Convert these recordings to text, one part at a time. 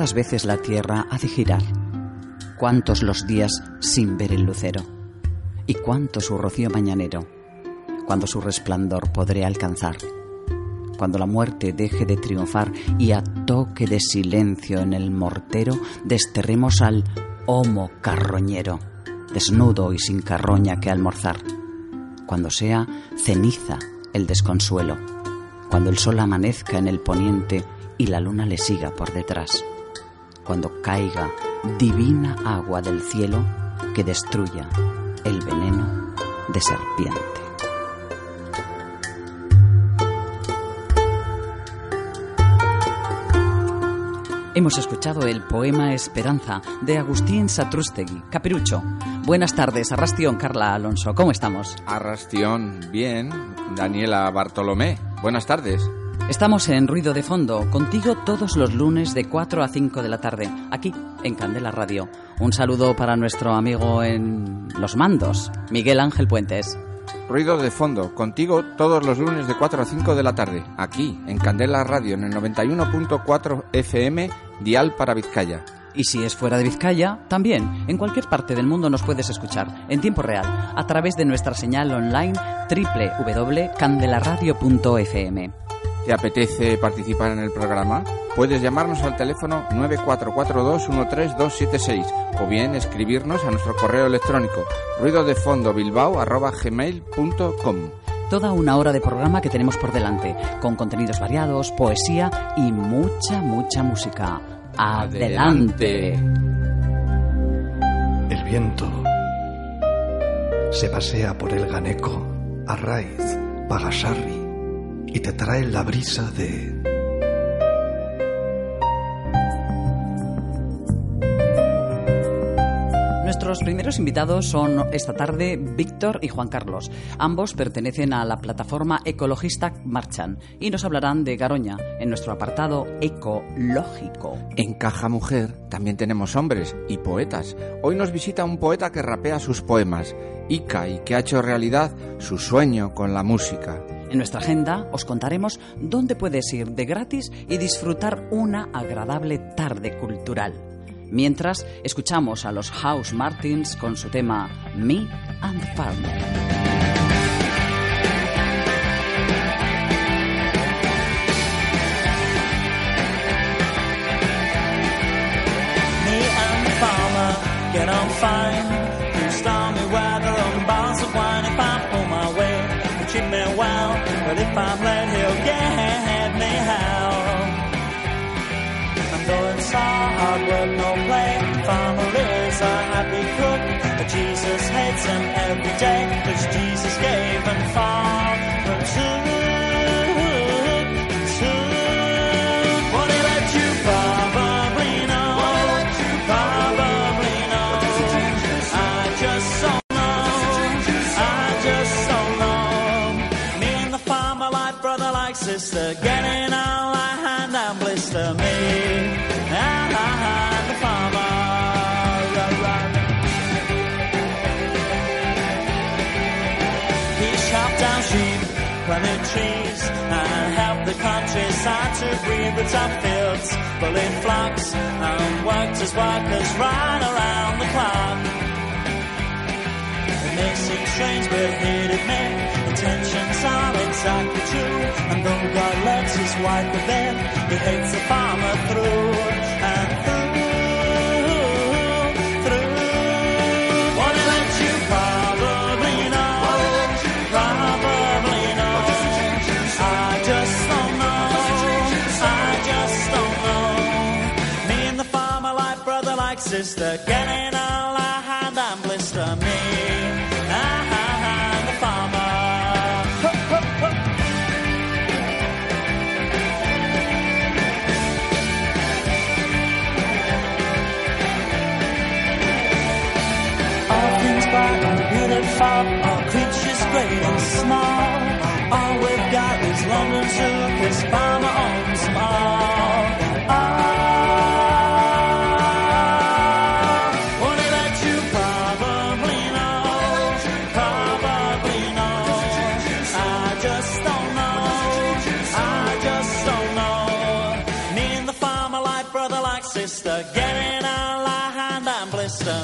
¿Cuántas veces la Tierra ha de girar? ¿Cuántos los días sin ver el lucero? ¿Y cuánto su rocío mañanero? Cuando su resplandor podré alcanzar. Cuando la muerte deje de triunfar y a toque de silencio en el mortero desterremos al homo carroñero, desnudo y sin carroña que almorzar. Cuando sea ceniza el desconsuelo. Cuando el sol amanezca en el poniente y la luna le siga por detrás. Cuando caiga divina agua del cielo que destruya el veneno de serpiente. Hemos escuchado el poema Esperanza de Agustín Satrústegui, Capirucho. Buenas tardes, Arrastión, Carla Alonso. ¿Cómo estamos? Arrastión, bien. Daniela Bartolomé. Buenas tardes. Estamos en Ruido de Fondo, contigo todos los lunes de 4 a 5 de la tarde, aquí en Candela Radio. Un saludo para nuestro amigo en los mandos, Miguel Ángel Puentes. Ruido de Fondo, contigo todos los lunes de 4 a 5 de la tarde, aquí en Candela Radio, en el 91.4 FM, Dial para Vizcaya. Y si es fuera de Vizcaya, también en cualquier parte del mundo nos puedes escuchar en tiempo real a través de nuestra señal online www.candelaradio.fm. ¿Te apetece participar en el programa? Puedes llamarnos al teléfono 944213276 o bien escribirnos a nuestro correo electrónico ruidodefondobilbao@gmail.com. Toda una hora de programa que tenemos por delante, con contenidos variados, poesía y mucha, mucha música. ¡Adelante! El viento se pasea por el Ganeco, Arraiz, Pagasarri y te trae la brisa de... Nuestros primeros invitados son esta tarde Víctor y Juan Carlos. Ambos pertenecen a la plataforma ecologista Marchan y nos hablarán de Garoña en nuestro apartado ecológico. En Caja Mujer también tenemos hombres y poetas. Hoy nos visita un poeta que rapea sus poemas, Ica, y que ha hecho realidad su sueño con la música. En nuestra agenda os contaremos dónde puedes ir de gratis y disfrutar una agradable tarde cultural. Mientras, escuchamos a los House Martins con su tema Me and Farmer. Get on But if I'm late, he'll get me though it's all hard work, no the top fields, full in flocks, and worked as workers right around the clock. It may seem strange, but he'd admit intentions are exactly true. And though God loves his wife within, he hates the farmer through sister, getting all I had and blister me. Ah, ah, ah, the farmer. All things bright and beautiful, all creatures great and small. All we've got is London Zoo, 'cause Farmer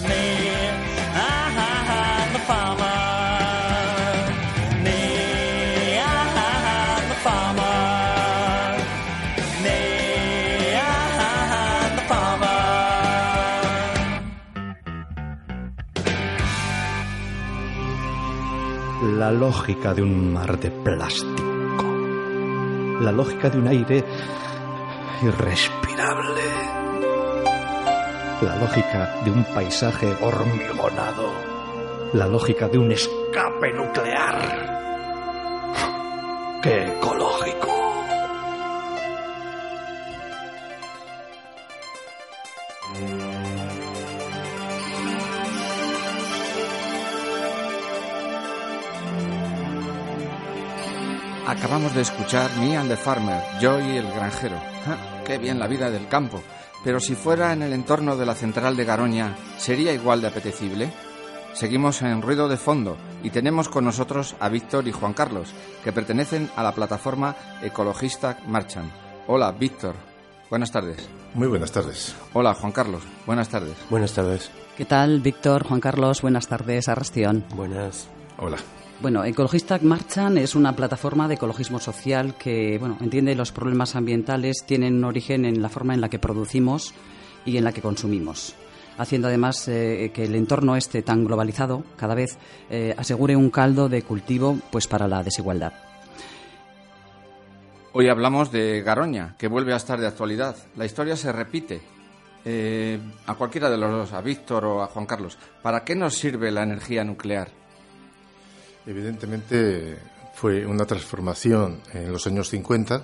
me. Ah, ah, ah, the ah, the farmer. Me, ah, ah, the farmer. La lógica de un mar de plástico. La lógica de un aire irrespirable. La lógica de un paisaje hormigonado. La lógica de un escape nuclear. ¡Qué ecológico! Acabamos de escuchar Me and the Farmer, yo y el granjero. Ja, ¡Qué bien la vida del campo! Pero si fuera en el entorno de la central de Garoña, ¿sería igual de apetecible? Seguimos en ruido de fondo y tenemos con nosotros a Víctor y Juan Carlos, que pertenecen a la plataforma ecologista Marchan. Hola, Víctor. Buenas tardes. Muy buenas tardes. Hola, Juan Carlos. Buenas tardes. Buenas tardes. ¿Qué tal, Víctor, Juan Carlos? Buenas tardes, Arrastión. Buenas. Hola. Bueno, Ecologista Marchan es una plataforma de ecologismo social que, bueno, entiende los problemas ambientales tienen un origen en la forma en la que producimos y en la que consumimos, haciendo además eh, que el entorno este tan globalizado cada vez eh, asegure un caldo de cultivo, pues para la desigualdad. Hoy hablamos de Garoña, que vuelve a estar de actualidad. La historia se repite. Eh, a cualquiera de los dos, a Víctor o a Juan Carlos, ¿para qué nos sirve la energía nuclear? Evidentemente fue una transformación en los años 50.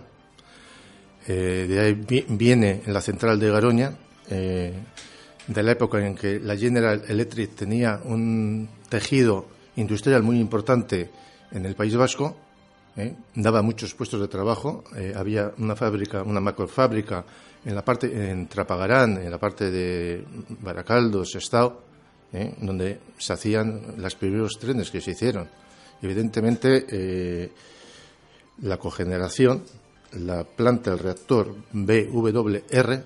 Eh, de ahí vi- viene en la central de Garoña, eh, de la época en que la General Electric tenía un tejido industrial muy importante en el País Vasco, eh, daba muchos puestos de trabajo. había una fábrica, una macrofábrica en la parte en Trapagarán, en la parte de Baracaldo, Sestao, donde se hacían los primeros trenes que se hicieron. Evidentemente, eh, la cogeneración, la planta, el reactor BWR,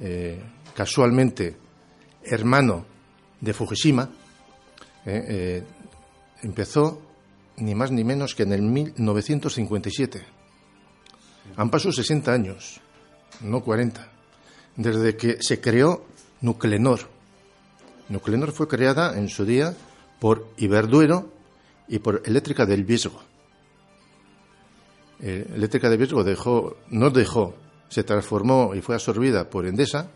eh, casualmente hermano de Fukushima, eh, eh, empezó ni más ni menos que en el 1957. Han pasado 60 años, no 40, desde que se creó Nuclenor. Nuclenor fue creada en su día por Iberduero y por Eléctrica del Viesgo. Eh, Eléctrica del Viesgo dejó, no dejó, se transformó y fue absorbida por Endesa,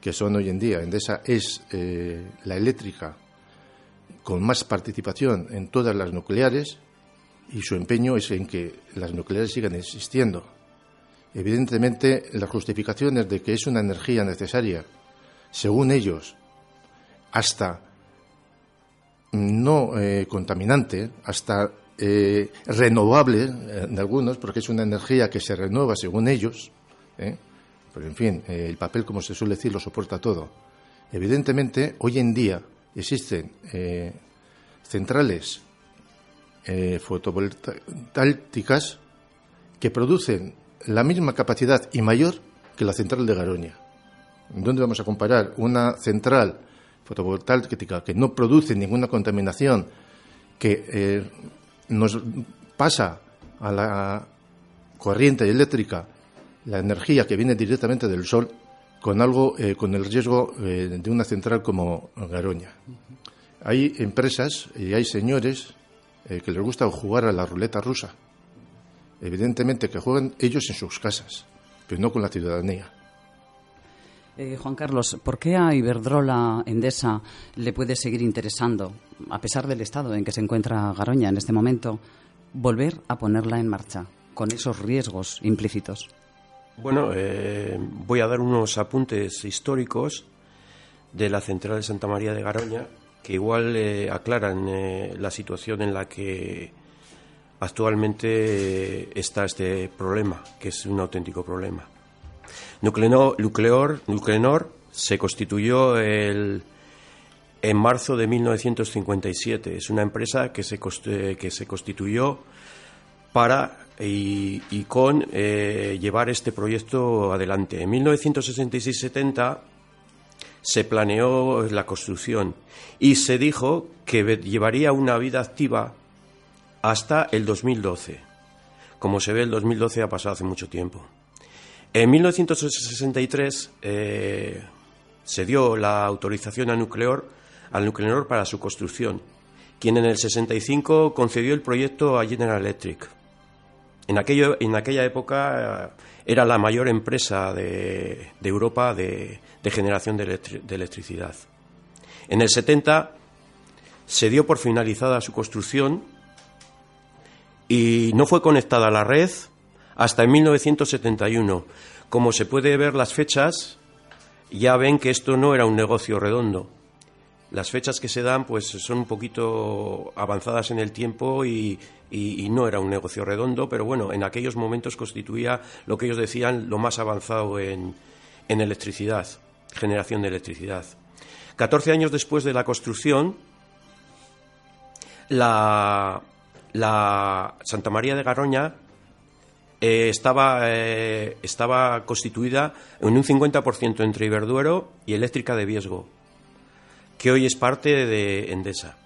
que son hoy en día, Endesa es eh, la eléctrica con más participación en todas las nucleares y su empeño es en que las nucleares sigan existiendo. Evidentemente, las justificaciones de que es una energía necesaria, según ellos, hasta no eh, contaminante, hasta eh, renovable eh, en algunos, porque es una energía que se renueva según ellos. Pero, en fin, el papel, como se suele decir, lo soporta todo. Evidentemente, hoy en día existen centrales fotovoltaicas que producen la misma capacidad y mayor que la central de Garoña. ¿Dónde vamos a comparar una central fotovoltaica que no produce ninguna contaminación, que eh, nos pasa a la corriente eléctrica la energía que viene directamente del sol con algo eh, con el riesgo eh, de una central como Garoña? Hay empresas y hay señores que les gusta jugar a la ruleta rusa. Evidentemente que juegan ellos en sus casas, pero no con la ciudadanía. Eh, Juan Carlos, ¿por qué a Iberdrola Endesa le puede seguir interesando, a pesar del estado en que se encuentra Garoña en este momento, volver a ponerla en marcha, con esos riesgos implícitos? Bueno, eh, voy a dar unos apuntes históricos de la central de Santa María de Garoña que igual eh, aclaran la situación en la que actualmente está este problema, que es un auténtico problema. Nucleor, Nuclenor se constituyó en marzo de 1957. Es una empresa que se, que se constituyó para y, con eh, llevar este proyecto adelante. En 1966-70 se planeó la construcción y se dijo que llevaría una vida activa hasta el 2012. Como se ve, el 2012 ha pasado hace mucho tiempo. En 1963 eh, se dio la autorización a Nucleor, al Nucleor para su construcción, quien en el 65 concedió el proyecto a General Electric. En, aquello, en aquella época eh, era la mayor empresa de, Europa de, generación de, de, electricidad. En el 70 se dio por finalizada su construcción y no fue conectada a la red hasta en 1971. Como se puede ver las fechas, ya ven que esto no era un negocio redondo. Las fechas que se dan pues son un poquito avanzadas en el tiempo y, no era un negocio redondo, pero bueno, en aquellos momentos constituía lo que ellos decían lo más avanzado en, en electricidad, generación de electricidad. 14 años después de la construcción, la, la Santa María de Garoña eh, estaba, eh, estaba constituida en un 50% entre Iberduero y Eléctrica de Viesgo, que hoy es parte de Endesa.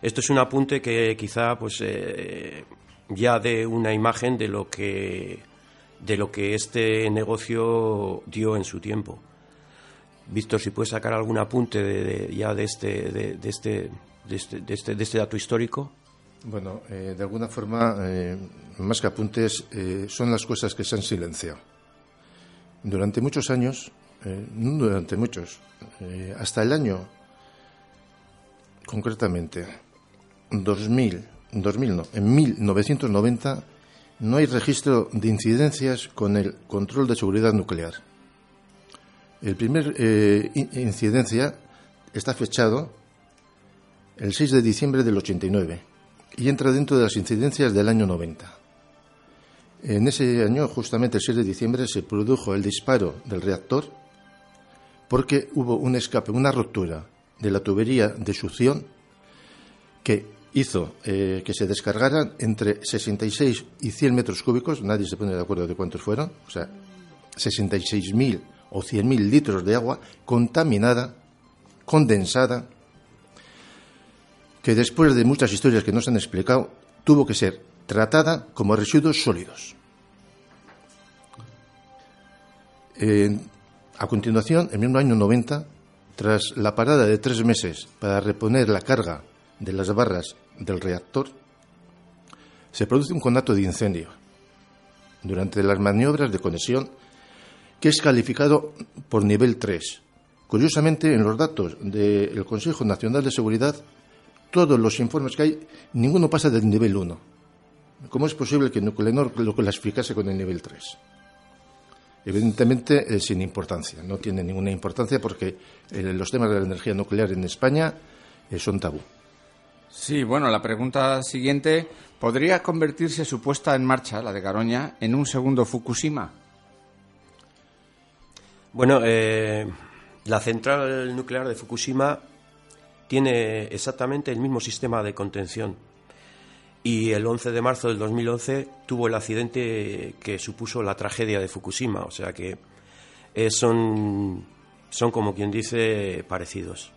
Esto es un apunte que quizá pues, eh, ya dé una imagen de lo que de lo que este negocio dio en su tiempo. Víctor, si puedes sacar algún apunte ya de este, de, este, de, este, de, este, de este dato histórico. Bueno, eh, de alguna forma, eh, más que apuntes, eh, son las cosas que se han silenciado. Durante muchos años, no durante muchos, hasta el año, concretamente, 2000, 2000 no, en 1990, no hay registro de incidencias con el control de seguridad nuclear. El primer incidencia está fechado el 6 de diciembre del 89 y entra dentro de las incidencias del año 90. En ese año, justamente el 6 de diciembre, se produjo el disparo del reactor porque hubo un escape, una ruptura de la tubería de succión que hizo eh, que se descargaran entre 66 y 100 metros cúbicos, nadie se pone de acuerdo de cuántos fueron, o sea, 66.000 o 100.000 litros de agua contaminada, condensada, que después de muchas historias que nos han explicado, tuvo que ser tratada como residuos sólidos. a continuación, en el año 90, tras la parada de tres meses para reponer la carga de las barras del reactor, se produce un conato de incendio durante las maniobras de conexión que es calificado por nivel 3. Curiosamente, en los datos del Consejo Nacional de Seguridad todos los informes que hay, ninguno pasa del nivel 1. ¿Cómo es posible que Nuclenor lo clasificase con el nivel 3? Evidentemente es sin importancia, no tiene ninguna importancia porque eh, los temas de la energía nuclear en España eh, son tabú. Sí, bueno, la pregunta siguiente, ¿podría convertirse su puesta en marcha, la de Garoña, en un segundo Fukushima? Bueno, eh, la central nuclear de Fukushima tiene exactamente el mismo sistema de contención. Y el 11 de marzo del 2011 tuvo el accidente que supuso la tragedia de Fukushima. O sea que eh, son, son, como quien dice, parecidos.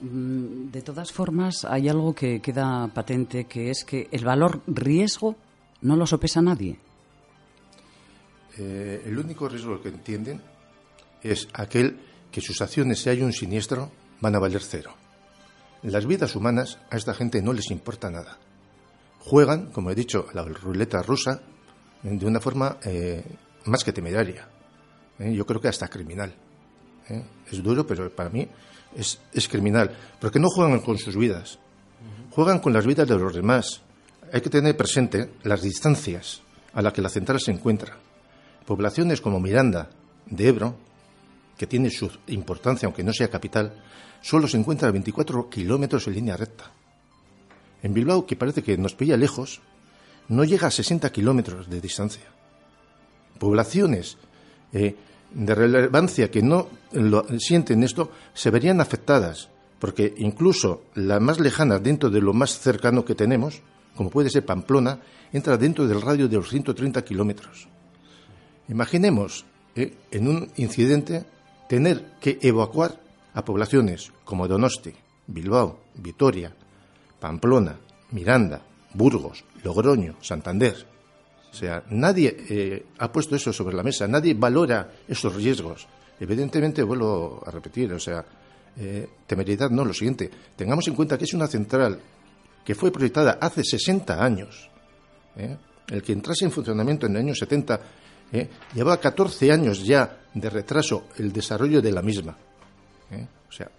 Mm, de todas formas, hay algo que queda patente, que es que el valor riesgo no lo sopesa nadie. Eh, el único riesgo que entienden es aquel que sus acciones, si hay un siniestro, van a valer cero. En las vidas humanas a esta gente no les importa nada. Juegan, como he dicho, a la ruleta rusa de una forma eh, más que temeraria. ¿eh? Yo creo que hasta criminal. ¿eh? Es duro, pero para mí es, es criminal. Porque no juegan con sus vidas, juegan con las vidas de los demás. Hay que tener presente las distancias a las que la central se encuentra. Poblaciones como Miranda, de Ebro, que tiene su importancia, aunque no sea capital, solo se encuentra a 24 kilómetros en línea recta. En Bilbao, que parece que nos pilla lejos, no llega a 60 kilómetros de distancia. Poblaciones eh, de relevancia que no sienten esto se verían afectadas, porque incluso las más lejanas dentro de lo más cercano que tenemos, como puede ser Pamplona, entra dentro del radio de los 130 kilómetros. Imaginemos eh, en un incidente tener que evacuar a poblaciones como Donosti, Bilbao, Vitoria, Pamplona, Miranda, Burgos, Logroño, Santander. O sea, nadie eh, ha puesto eso sobre la mesa, nadie valora esos riesgos. Evidentemente, vuelvo a repetir, o sea, eh, temeridad no, lo siguiente, tengamos en cuenta que es una central que fue proyectada hace 60 años. ¿eh? El que entrase en funcionamiento en el año 70 llevaba 14 años ya de retraso el desarrollo de la misma. O sea,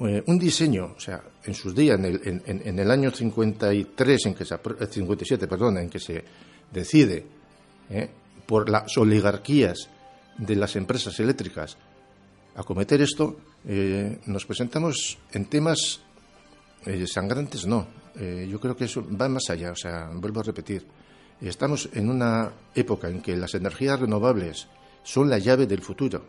eh, un diseño, o sea, en sus días, en el, en, el año 53, en que se, 57, eh, perdón, en que se decide eh, por las oligarquías de las empresas eléctricas acometer esto, nos presentamos en temas sangrantes, no. yo creo que eso va más allá, o sea, vuelvo a repetir. Estamos en una época en que las energías renovables son la llave del futuro.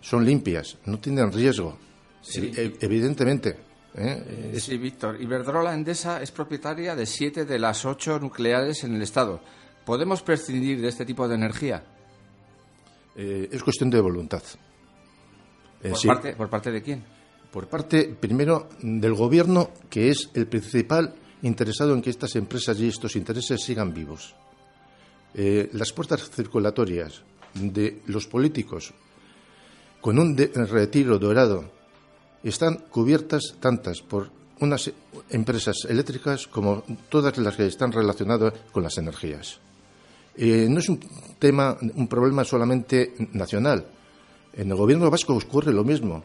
Son limpias, no tienen riesgo, Sí. E, evidentemente. ¿eh? Sí, Víctor. Iberdrola Endesa es propietaria de siete de las ocho nucleares en el Estado. ¿Podemos prescindir de este tipo de energía? Eh, es cuestión de voluntad. Eh, ¿Por, parte, ¿Por parte de quién? Por parte, primero, del Gobierno, que es el principal interesado en que estas empresas y estos intereses sigan vivos. las puertas circulatorias de los políticos con un retiro dorado están cubiertas tantas por unas empresas eléctricas como todas las que están relacionadas con las energías. Eh, no es un tema, un problema solamente nacional. En el gobierno vasco ocurre lo mismo.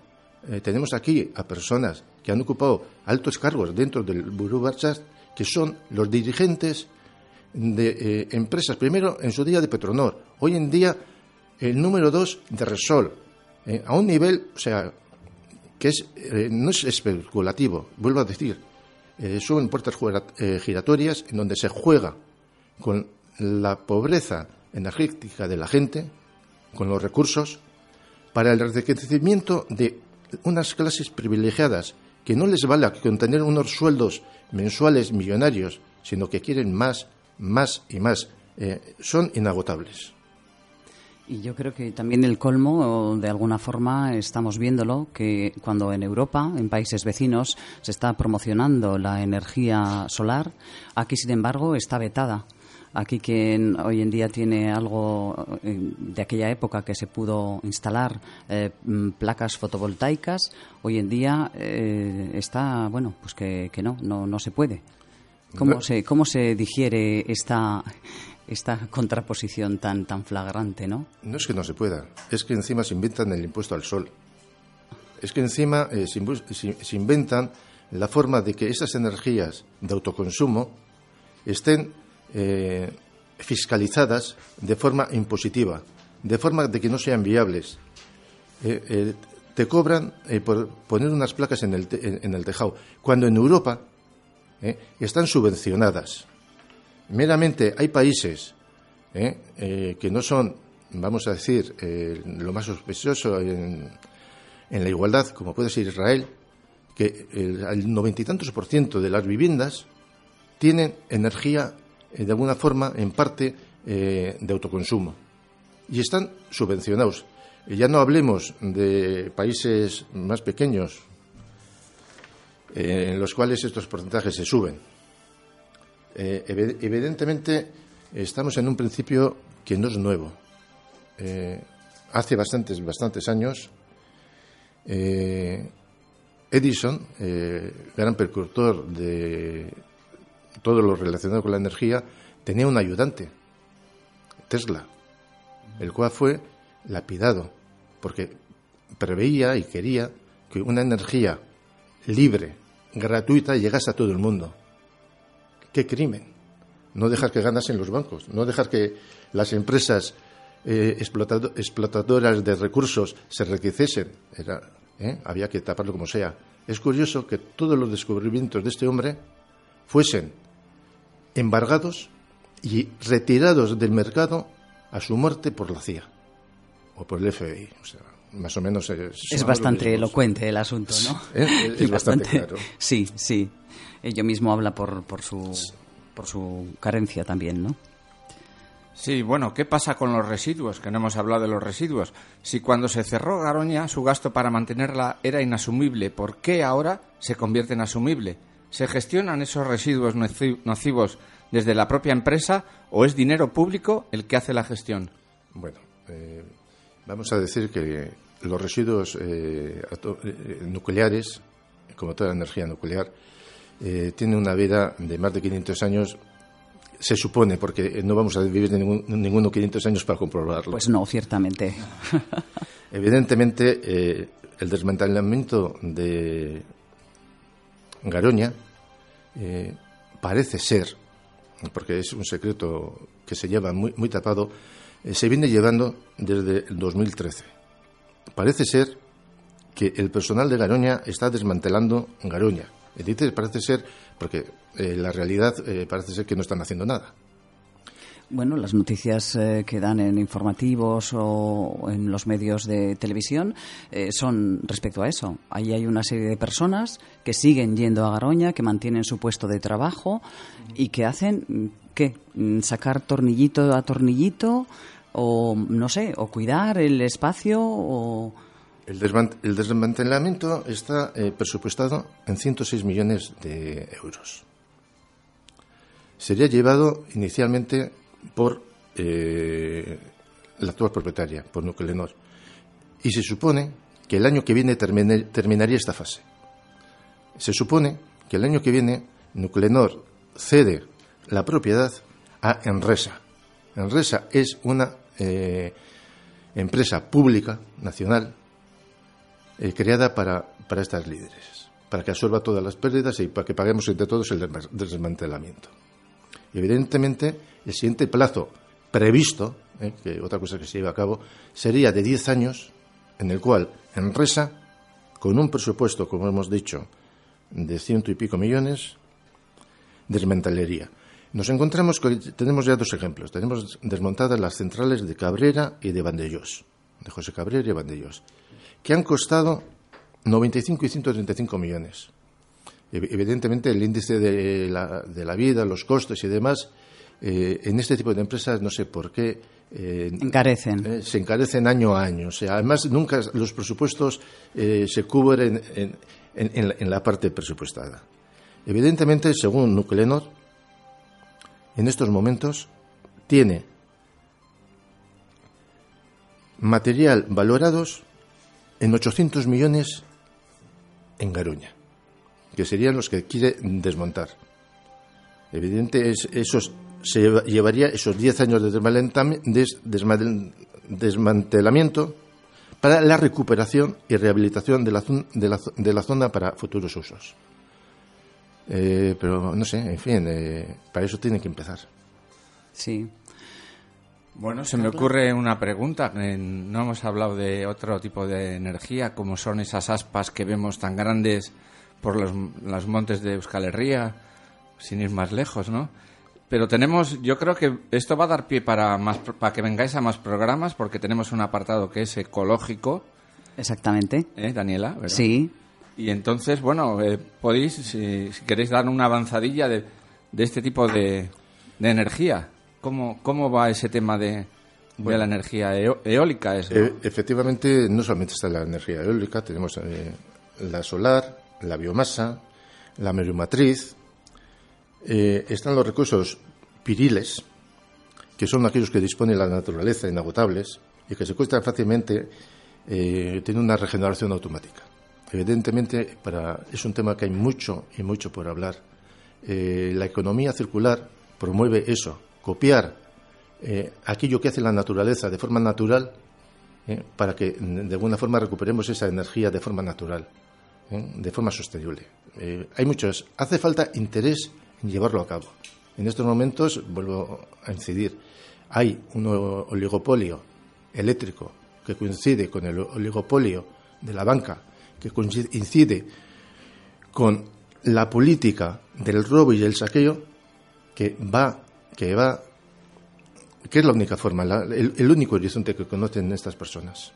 Eh, tenemos aquí a personas que han ocupado altos cargos dentro del Burú Barchas, que son los dirigentes de eh, empresas, primero en su día de Petronor, hoy en día el número dos de Resol, a un nivel, o sea, que es, eh, no es especulativo, vuelvo a decir, eh, son puertas eh, giratorias en donde se juega con la pobreza energética de la gente, con los recursos, para el enriquecimiento de unas clases privilegiadas que no les vale con tener unos sueldos mensuales millonarios, sino que quieren más, más y más. son inagotables. Y yo creo que también el colmo, de alguna forma, estamos viéndolo, que cuando en Europa, en países vecinos, se está promocionando la energía solar, aquí, sin embargo, está vetada. Aquí quien hoy en día tiene algo eh, de aquella época que se pudo instalar eh, mm, placas fotovoltaicas, hoy en día eh, está, bueno, pues que, que no, no, no se puede. ¿Cómo se, ¿Cómo se digiere esta, esta contraposición tan, tan flagrante, ¿no? No es que no se pueda, es que encima se inventan el impuesto al sol. Es que encima eh, se, inventan la forma de que esas energías de autoconsumo estén eh, fiscalizadas de forma impositiva, de forma de que no sean viables. Eh, te cobran por poner unas placas en el, en el tejado, cuando en Europa están subvencionadas meramente hay países ¿eh? Eh, que no son, vamos a decir, eh, lo más sospechoso en, la igualdad, como puede ser Israel, que el noventa y tantos por ciento de las viviendas tienen energía de alguna forma, en parte, de autoconsumo y están subvencionados. Ya no hablemos de países más pequeños en los cuales estos porcentajes se suben. Eh, evidentemente, estamos en un principio que no es nuevo. Eh, hace bastantes, bastantes años, eh, Edison, gran precursor de todo lo relacionado con la energía, tenía un ayudante, Tesla. el cual fue lapidado, porque preveía y quería que una energía libre, gratuita, llegase a todo el mundo. ¡Qué crimen! No dejar que ganasen los bancos, no dejar que las empresas eh, explotadoras de recursos se enriqueciesen. Era, ¿eh? Había que taparlo como sea. Es curioso que todos los descubrimientos de este hombre fuesen embargados y retirados del mercado a su muerte por la CIA o por el FBI. O sea, más o menos es, bastante elocuente el asunto, ¿no? Es, bastante, claro. Sí, sí. Ello mismo habla por, por, su, por su carencia también, ¿no? Sí, bueno, ¿qué pasa con los residuos? Que no hemos hablado de los residuos. Si cuando se cerró Garoña su gasto para mantenerla era inasumible, ¿por qué ahora se convierte en asumible? ¿Se gestionan esos residuos nocivos desde la propia empresa o es dinero público el que hace la gestión? Bueno, eh, vamos a decir que los residuos eh, eh, nucleares, como toda energía nuclear, tienen una vida de más de 500 años se supone, porque no vamos a vivir ningún, ninguno 500 años para comprobarlo. Pues no, ciertamente. Evidentemente, eh, el desmantelamiento de Garoña eh, parece ser, porque es un secreto que se lleva muy, muy tapado, eh, se viene llevando desde el 2013. Parece ser que el personal de Garoña está desmantelando Garoña. Dice, parece ser, porque eh, la realidad parece ser que no están haciendo nada. Bueno, las noticias eh, que dan en informativos o en los medios de televisión son respecto a eso. Ahí hay una serie de personas que siguen yendo a Garoña, que mantienen su puesto de trabajo y que hacen, ¿qué? Sacar tornillito a tornillito o, no sé, o cuidar el espacio o el, desmantelamiento está eh, presupuestado en 106 millones de euros. Sería llevado inicialmente por eh, la actual propietaria, por Nuclenor. Y se supone que el año que viene terminaría esta fase. Se supone que el año que viene Nuclenor cede la propiedad a Enresa. Enresa es una eh, empresa pública nacional eh, creada para, para estas líderes, para que absorba todas las pérdidas y para que paguemos entre todos el desmantelamiento. Evidentemente, el siguiente plazo previsto, eh, que otra cosa que se lleva a cabo, sería de 10 años, en el cual Enresa, con un presupuesto, como hemos dicho, de ciento y pico millones, desmantelaría. Nos encontramos que tenemos ya dos ejemplos. Tenemos desmontadas las centrales de Cabrera y de Vandellós, de José Cabrera y Vandellós que han costado 95 y 135 millones. Evidentemente, el índice de la, de la vida, los costes y demás, eh, en este tipo de empresas, no sé por qué. Eh, encarecen. Eh, se encarecen año a año. O sea, además, nunca los presupuestos se cubren en, en, la parte presupuestada. Evidentemente, según Nuclenor, en estos momentos tiene material valorados en 800 millones en Garuña, que serían los que quiere desmontar. Evidente, es, esos, se llevaría esos 10 años de desmantelamiento para la recuperación y rehabilitación de la, de la, zona para futuros usos. Eh, pero no sé, en fin, eh, para eso tiene que empezar. Sí. Bueno, se me ocurre una pregunta. No hemos hablado de otro tipo de energía, como son esas aspas que vemos tan grandes por los, montes de Euskal Herria, sin ir más lejos, ¿no? Pero tenemos, yo creo que esto va a dar pie para, más, para que vengáis a más programas, porque tenemos un apartado que es ecológico. Exactamente. ¿Eh, Daniela? Sí. Y entonces, bueno, eh, podéis, si, queréis dar una avanzadilla de, de este tipo de, de energía. ¿Cómo, cómo va ese tema de, la energía eólica? E, efectivamente, no solamente está la energía eólica, tenemos eh, la solar, la biomasa, la meriomatriz, eh, están los recursos piriles, que son aquellos que dispone la naturaleza, inagotables, y que se cuestan fácilmente, eh, tienen una regeneración automática. Evidentemente, para, es un tema que hay mucho y mucho por hablar. la economía circular promueve eso, copiar eh, aquello que hace la naturaleza de forma natural eh, para que de alguna forma recuperemos esa energía de forma natural, eh, de forma sostenible. hay muchos. Hace falta interés en llevarlo a cabo. En estos momentos, vuelvo a incidir, hay un oligopolio eléctrico que coincide con el oligopolio de la banca, que coincide con la política del robo y el saqueo, que va, que va, que es la única forma, el, único horizonte que conocen estas personas.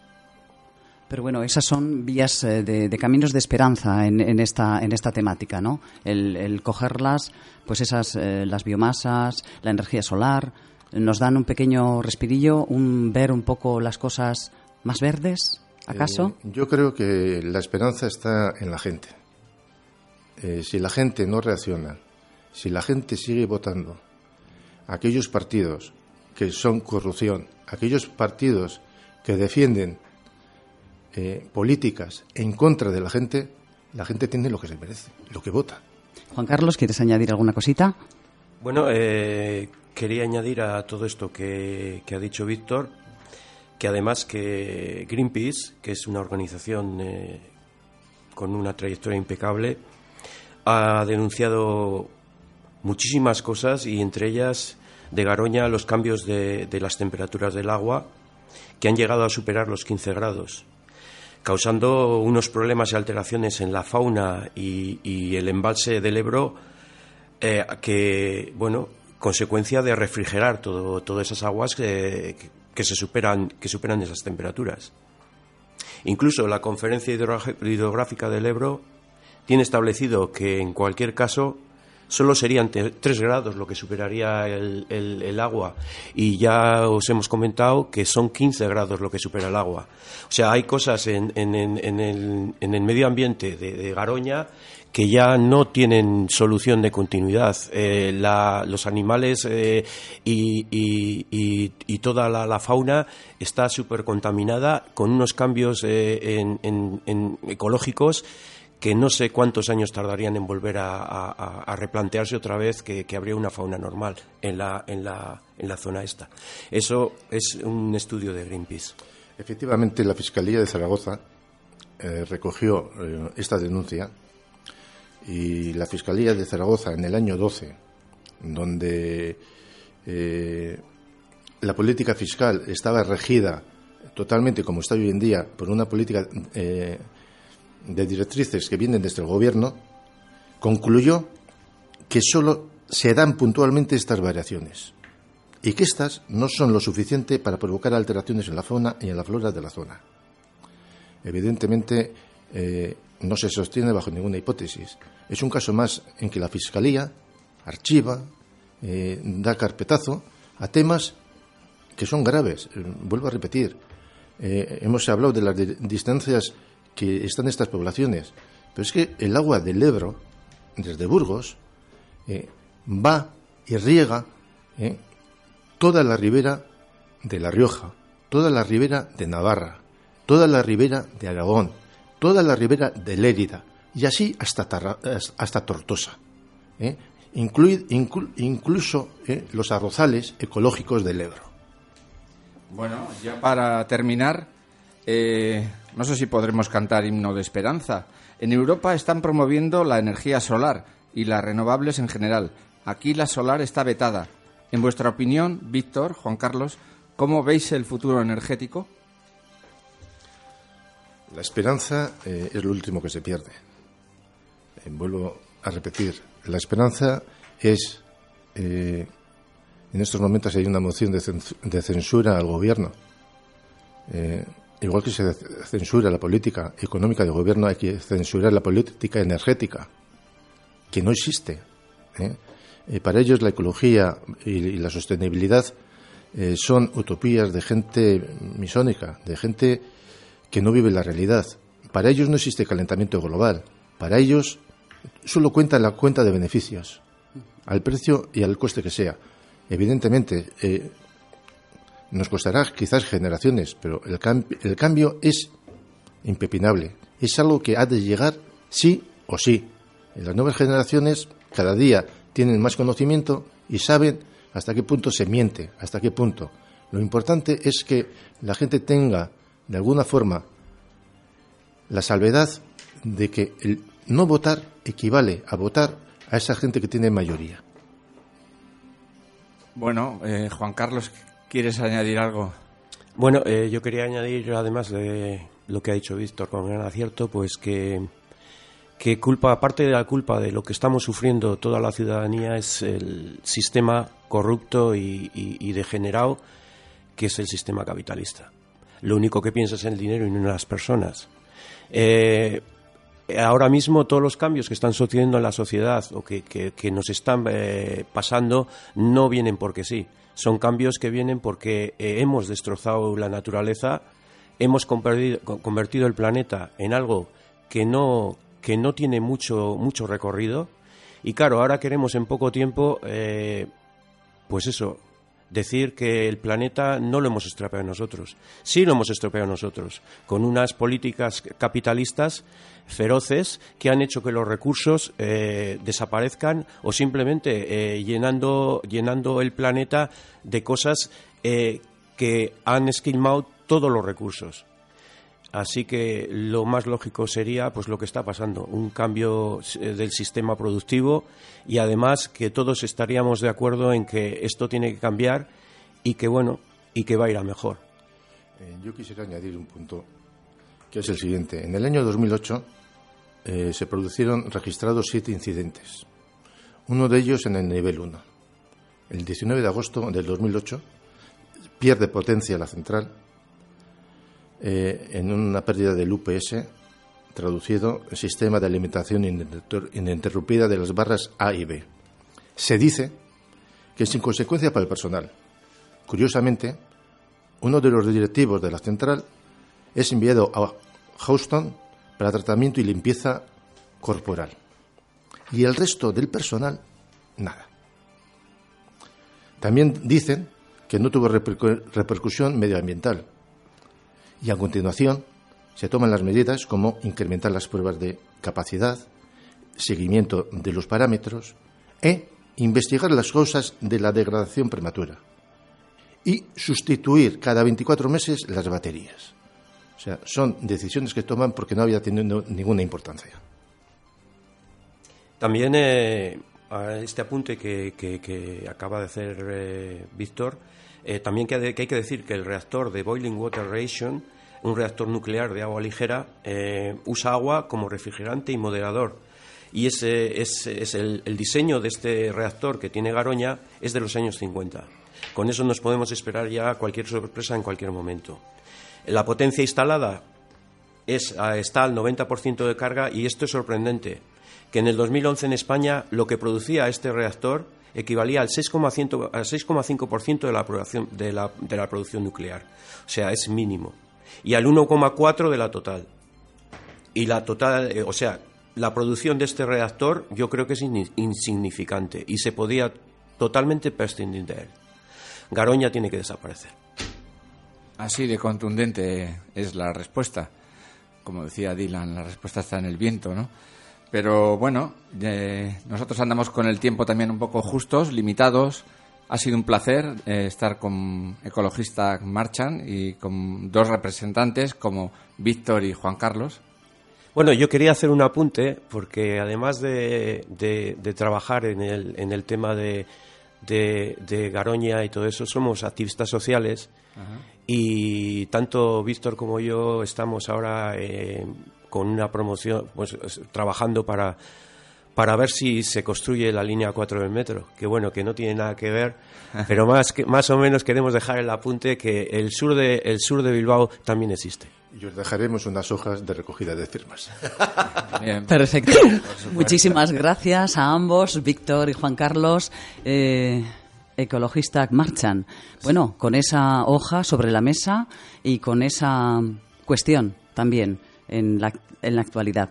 Pero bueno, esas son vías eh, de, caminos de esperanza en, esta, en esta temática, ¿no? El, cogerlas, pues esas, eh, las biomasas, la energía solar, nos dan un pequeño respirillo, un ver un poco las cosas más verdes, ¿acaso? Eh, yo creo que la esperanza está en la gente. Si la gente no reacciona, si la gente sigue votando aquellos partidos que son corrupción, aquellos partidos que defienden eh, políticas en contra de la gente, la gente tiene lo que se merece, lo que vota. Juan Carlos, ¿quieres añadir alguna cosita? Bueno, quería añadir a todo esto que ha dicho Víctor que además que Greenpeace, que es una organización eh, con una trayectoria impecable, ha denunciado muchísimas cosas y entre ellas de Garoña los cambios de, las temperaturas del agua que han llegado a superar los 15 grados, causando unos problemas y alteraciones en la fauna y, el embalse del Ebro eh, que, bueno, consecuencia de refrigerar todo, todas esas aguas que, que, se superan, que superan esas temperaturas. Incluso la Conferencia Hidrográfica del Ebro tiene establecido que en cualquier caso solo serían tres grados lo que superaría el, agua y ya os hemos comentado que son 15 grados lo que supera el agua. O sea, hay cosas en, en, el, el, medio ambiente de Garoña que ya no tienen solución de continuidad. Eh, los animales eh, y, toda la, fauna está súper contaminada con unos cambios eh, en, ecológicos que no sé cuántos años tardarían en volver a, replantearse otra vez que, habría una fauna normal en la, en, la, en la zona esta. Eso es un estudio de Greenpeace. Efectivamente, la Fiscalía de Zaragoza recogió esta denuncia y la Fiscalía de Zaragoza en el año 12, donde eh, la política fiscal estaba regida totalmente, como está hoy en día, por una política eh, de directrices que vienen desde el Gobierno, concluyó que solo se dan puntualmente estas variaciones y que estas no son lo suficiente para provocar alteraciones en la fauna y en la flora de la zona. Evidentemente, eh, no se sostiene bajo ninguna hipótesis. Es un caso más en que la Fiscalía archiva, eh, da carpetazo a temas que son graves. Eh, vuelvo a repetir, hemos hablado de las distancias que están estas poblaciones, pero es que el agua del Ebro, desde Burgos, va y riega toda la ribera de La Rioja, toda la ribera de Navarra, toda la ribera de Aragón, toda la ribera de Lérida y así hasta, hasta Tortosa. ¿eh? incluso ¿eh? los arrozales ecológicos del Ebro. Bueno, ya para terminar, eh, no sé si podremos cantar himno de esperanza. En Europa están promoviendo la energía solar y las renovables en general. Aquí la solar está vetada. En vuestra opinión, Víctor, Juan Carlos, ¿cómo veis el futuro energético? La esperanza eh, es lo último que se pierde. Eh, vuelvo a repetir, la esperanza es, en estos momentos hay una moción de, censura al gobierno. Igual que se censura la política económica del gobierno, hay que censurar la política energética, que no existe. para ellos la ecología y, la sostenibilidad son utopías de gente misónica, de gente que no vive la realidad. Para ellos no existe calentamiento global. Para ellos solo cuenta la cuenta de beneficios, al precio y al coste que sea. Evidentemente, eh, nos costará quizás generaciones, pero el, el cambio es impepinable. Es algo que ha de llegar sí o sí. las nuevas generaciones cada día tienen más conocimiento y saben hasta qué punto se miente, hasta qué punto. Lo importante es que la gente tenga, de alguna forma, la salvedad de que el no votar equivale a votar a esa gente que tiene mayoría. Bueno, eh, Juan Carlos, ¿quieres añadir algo? Bueno, eh, yo quería añadir, además de lo que ha dicho Víctor con gran acierto, pues que, que culpa, aparte de la culpa de lo que estamos sufriendo toda la ciudadanía, es el sistema corrupto y, degenerado que es el sistema capitalista. Lo único que piensa es en el dinero y no en las personas. Eh, ahora mismo todos los cambios que están sucediendo en la sociedad o que, nos están eh, pasando no vienen porque sí. Son cambios que vienen porque eh, hemos destrozado la naturaleza, hemos convertido, el planeta en algo que no, que no tiene mucho, mucho recorrido. Y claro, ahora queremos en poco tiempo, pues eso, decir que el planeta no lo hemos estropeado nosotros. Sí lo hemos estropeado nosotros, con unas políticas capitalistas feroces que han hecho que los recursos eh, desaparezcan o simplemente eh, llenando, llenando el planeta de cosas eh, que han esquilmado todos los recursos. Así que lo más lógico sería pues lo que está pasando, un cambio eh, del sistema productivo y además que todos estaríamos de acuerdo en que esto tiene que cambiar y que bueno, y que va a ir a mejor. Eh, yo quisiera añadir un punto que es el siguiente. En el año 2008 eh, se produjeron registrados siete incidentes. Uno de ellos en el nivel 1. El 19 de agosto del 2008 pierde potencia la central eh, en una pérdida del UPS, traducido sistema de alimentación ininterrumpida de las barras A y B. Se dice que sin consecuencia para el personal. Curiosamente, uno de los directivos de la central es enviado a Houston para tratamiento y limpieza corporal. Y el resto del personal, nada. También dicen que no tuvo repercusión medioambiental, y a continuación se toman las medidas como incrementar las pruebas de capacidad, seguimiento de los parámetros e investigar las causas de la degradación prematura y sustituir cada 24 meses las baterías. O sea, son decisiones que toman porque no había tenido ninguna importancia. También eh, este apunte que, acaba de hacer eh, Víctor, eh, también que, hay que decir que el reactor de Boiling Water Ration, un reactor nuclear de agua ligera, eh, usa agua como refrigerante y moderador. Y ese es, el, diseño de este reactor que tiene Garoña es de los años 50. Con eso nos podemos esperar ya cualquier sorpresa en cualquier momento. La potencia instalada es, está al 90% de carga y esto es sorprendente, que en el 2011 en España lo que producía este reactor equivalía al 6,5% de, la producción, nuclear. O sea, es mínimo. Y al 1,4% de la total. Y la total, eh, o sea, la producción de este reactor yo creo que es insignificante y se podía totalmente prescindir de él. Garoña tiene que desaparecer. Así de contundente es la respuesta. Como decía Dylan, la respuesta está en el viento, ¿no? Pero bueno, nosotros andamos con el tiempo también un poco justos, limitados. Ha sido un placer eh, estar con Ecologista Marchan y con dos representantes como Víctor y Juan Carlos. Bueno, yo quería hacer un apunte porque además de, trabajar en el, en el tema de, de, Garoña y todo eso, somos activistas sociales y tanto Víctor como yo estamos ahora eh, con una promoción, pues trabajando para, para ver si se construye la línea 4 del metro, que bueno, que no tiene nada que ver, pero más, que, más o menos queremos dejar el apunte que el sur de, el sur de Bilbao también existe. Y os dejaremos unas hojas de recogida de firmas. Perfecto. Muchísimas gracias a ambos, Víctor y Juan Carlos. Eh, ecologista marchan. Bueno, con esa hoja sobre la mesa y con esa cuestión también en la, en la actualidad.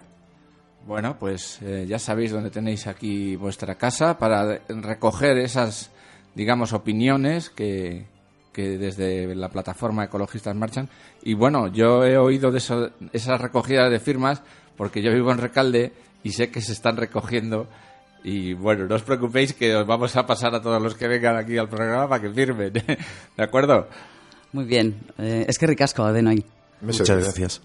Bueno, pues eh, ya sabéis dónde tenéis aquí vuestra casa para recoger esas, digamos, opiniones que, que desde la plataforma Ecologistas Marchan. Y bueno, yo he oído de eso, esas recogidas de firmas porque yo vivo en Recalde y sé que se están recogiendo Y bueno, no os preocupéis que os vamos a pasar a todos los que vengan aquí al programa para que firmen. ¿De acuerdo? Muy bien. Eh, es que ricasco, Adenoy. Muchas gracias.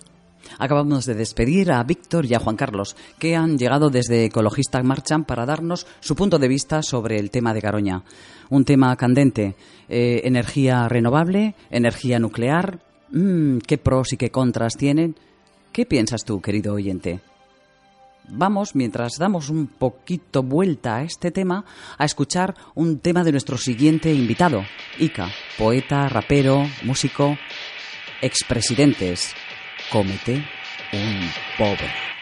Acabamos de despedir a Víctor y a Juan Carlos, que han llegado desde Ecologistas Marchan para darnos su punto de vista sobre el tema de Garoña. Un tema candente. Eh, energía renovable, energía nuclear. Mm, ¿Qué pros y qué contras tienen? ¿Qué piensas tú, querido oyente? Vamos, mientras damos un poquito vuelta a este tema, a escuchar un tema de nuestro siguiente invitado, Ica, poeta, rapero, músico, expresidentes. Cómete un pobre.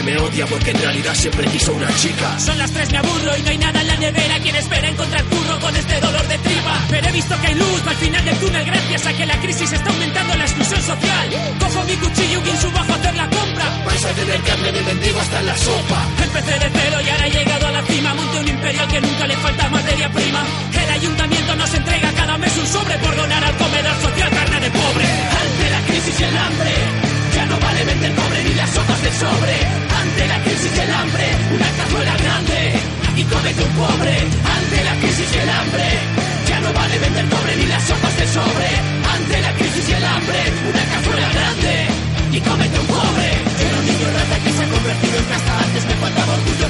Que me odia porque en realidad siempre quiso una chica. Son las tres, me aburro y no hay nada en la nevera. Quien espera encontrar curro con este dolor de tripa. Pero he visto que hay luz al final del túnel gracias a que la crisis está aumentando la exclusión social. Cojo mi cuchillo y subo bajo a hacer la compra. Vais a tener que hambre de mendigo hasta en la sopa. Empecé de cero y ahora he llegado a la cima. Monté un imperio al que nunca le falta materia prima. El ayuntamiento nos entrega cada mes un sobre por donar al comedor social carne de pobre. Ante la crisis y el hambre, las sopas de sobre. Ante la crisis y el hambre, una cazuela grande y cómete un pobre. Ante la crisis y el hambre, ya no vale vender cobre ni las sopas de sobre. Ante la crisis y el hambre, una cazuela grande y cómete un pobre. Era un niño rata que se ha convertido en casta. Antes me faltaba orgullo,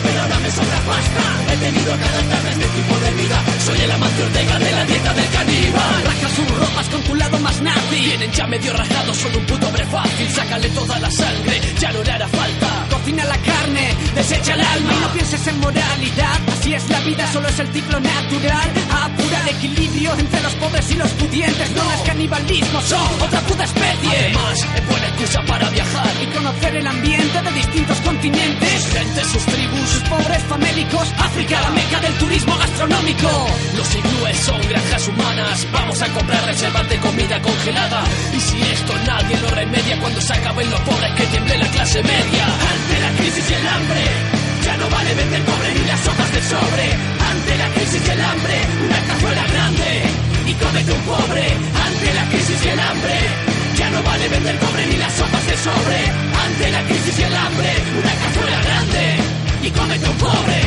me sobra pasta. He tenido que adaptarme a este tipo de vida. Soy el amante Ortega de la dieta del caníbal. Raja sus ropas con tu lado más nazi. Tienen ya medio rajado, solo un puto hombre fácil. Sácale toda la sangre, ya no le hará falta. Cocina la carne, desecha el alma. Y no pienses en moralidad. Así es la vida, solo es el ciclo natural. Apura el equilibrio entre los pobres y los pudientes. No es canibalismo, son otra puta especie. Además, es buena excusa para viajar. Y conocer el ambiente de distintos continentes. Sus gentes, sus tribus, Sus pobres famélicos, África, la meca del turismo gastronómico. Los iglúes son granjas humanas. Vamos a comprar reservas de comida congelada. Y si esto nadie lo remedia cuando se acaben los pobres, que tiemble la clase media. Ante la crisis y el hambre, ya no vale vender cobre ni las sopas de sobre. Ante la crisis y el hambre, una cazuela grande y cómete un pobre. Ante la crisis y el hambre, ya no vale vender cobre ni las sopas de sobre. Ante la crisis y el hambre, una cazuela grande y cómete un pobre.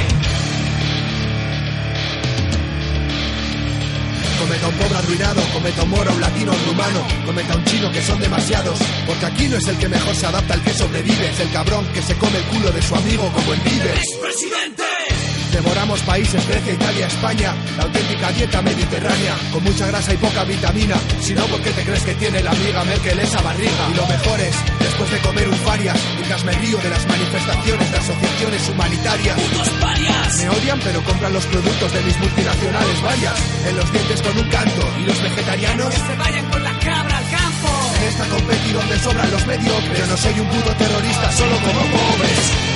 Cometa un pobre arruinado, cometa un moro, un latino, un rumano, cometa un chino que son demasiados. Porque aquí no es el que mejor se adapta, el que sobrevive, es el cabrón que se come el culo de su amigo como el vive. ¡Presidente! Devoramos países, Grecia, Italia, España, la auténtica dieta mediterránea, con mucha grasa y poca vitamina. Si no, ¿por qué te crees que tiene la amiga Merkel esa barriga? Y lo mejor es, después de comer un parias, mientras me río de las manifestaciones de asociaciones humanitarias. ¡Putos parias! Me odian, pero compran los productos de mis multinacionales varias, en los dientes con un canto. Y los vegetarianos, Que se vayan con la cabra al campo. en esta competi donde sobran los mediocres. Yo no soy un puto terrorista, solo como pobres.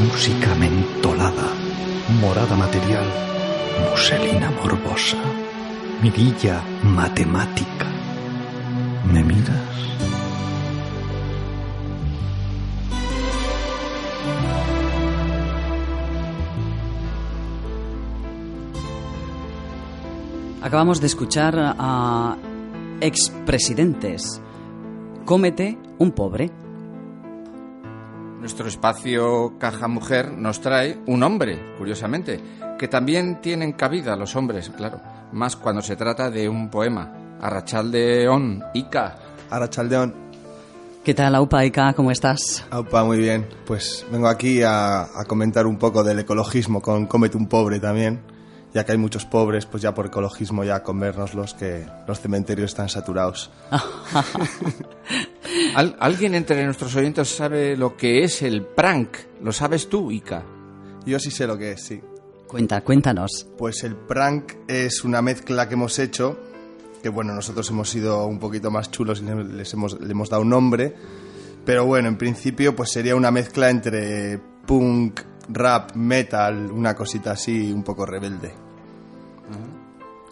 Música mentolada, morada material, muselina morbosa, mirilla matemática. ¿Me miras? Acabamos de escuchar a expresidentes. Cómete un pobre. Nuestro espacio Caja Mujer nos trae un hombre, curiosamente, que también tienen cabida los hombres, claro, más cuando se trata de un poema. Arrachaldeón, Ica. Arrachaldeón. ¿Qué tal, Aupa Ica? ¿Cómo estás? Aupa, muy bien. Pues vengo aquí a, a comentar un poco del ecologismo con Cómete un pobre también, ya que hay muchos pobres, pues ya por ecologismo ya comérnoslos, que los cementerios están saturados. ¿Al- ¿Alguien entre nuestros oyentes sabe lo que es el prank? ¿Lo sabes tú, Ica? Yo sí sé lo que es, sí. Cuenta, cuéntanos. Pues el prank es una mezcla que hemos hecho, que bueno, nosotros hemos sido un poquito más chulos y le- les hemos, le hemos dado un nombre, pero bueno, en principio pues sería una mezcla entre punk, rap, metal, una cosita así un poco rebelde.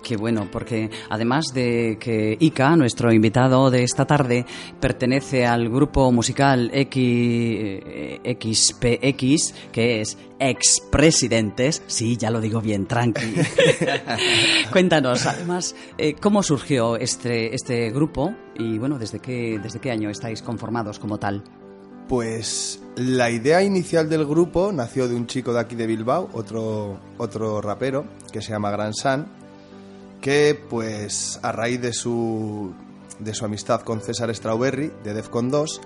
Qué bueno, porque además de que Ica, nuestro invitado de esta tarde, pertenece al grupo musical X, eh, XPX, que es Expresidentes, sí, ya lo digo bien, tranqui. Cuéntanos, además, eh, ¿cómo surgió este, este grupo y, bueno, desde qué, desde qué año estáis conformados como tal? Pues la idea inicial del grupo nació de un chico de aquí de Bilbao, otro, otro rapero, que se llama Gran San, que pues a raíz de su, de su amistad con César Strawberry, de Defcon 2,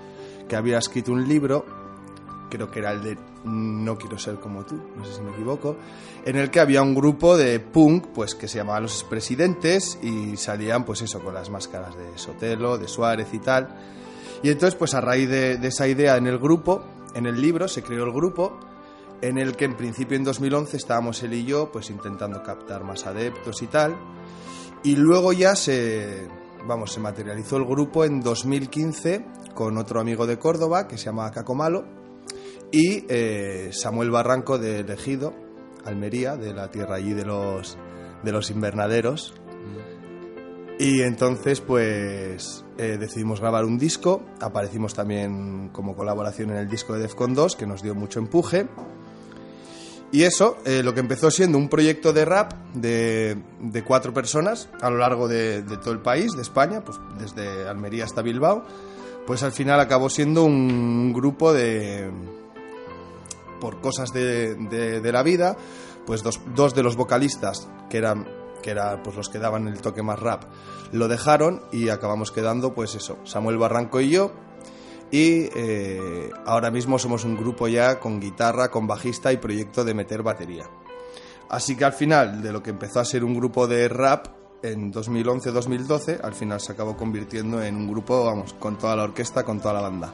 que había escrito un libro, creo que era el de No quiero ser como tú, no sé si me equivoco, en el que había un grupo de punk, pues que se llamaba Los Expresidentes y salían pues eso, con las máscaras de Sotelo, de Suárez y tal. Y entonces, pues a raíz de, esa idea en el grupo, en el libro, se creó el grupo, en el que en principio en 2011 estábamos él y yo, pues intentando captar más adeptos y tal. Y luego ya se, vamos, se materializó el grupo en 2015 con otro amigo de Córdoba que se llama Caco Malo y eh, Samuel Barranco de Ejido, Almería, de la tierra allí de los, de los invernaderos. Y entonces, pues eh, decidimos grabar un disco. Aparecimos también como colaboración en el disco de Defcon 2, que nos dio mucho empuje. Y eso, eh, lo que empezó siendo un proyecto de rap de, cuatro personas a lo largo de, de todo el país, de España, pues desde Almería hasta Bilbao, pues al final acabó siendo un grupo de. por cosas de, de- de la vida, pues dos, dos de los vocalistas, que eran, que eran pues los que daban el toque más rap, lo dejaron y acabamos quedando, pues eso, Samuel Barranco y yo. Y eh, ahora mismo somos un grupo ya con guitarra, con bajista y proyecto de meter batería. Así que al final, de lo que empezó a ser un grupo de rap en 2011-2012, al final se acabó convirtiendo en un grupo, vamos, con toda la orquesta, con toda la banda.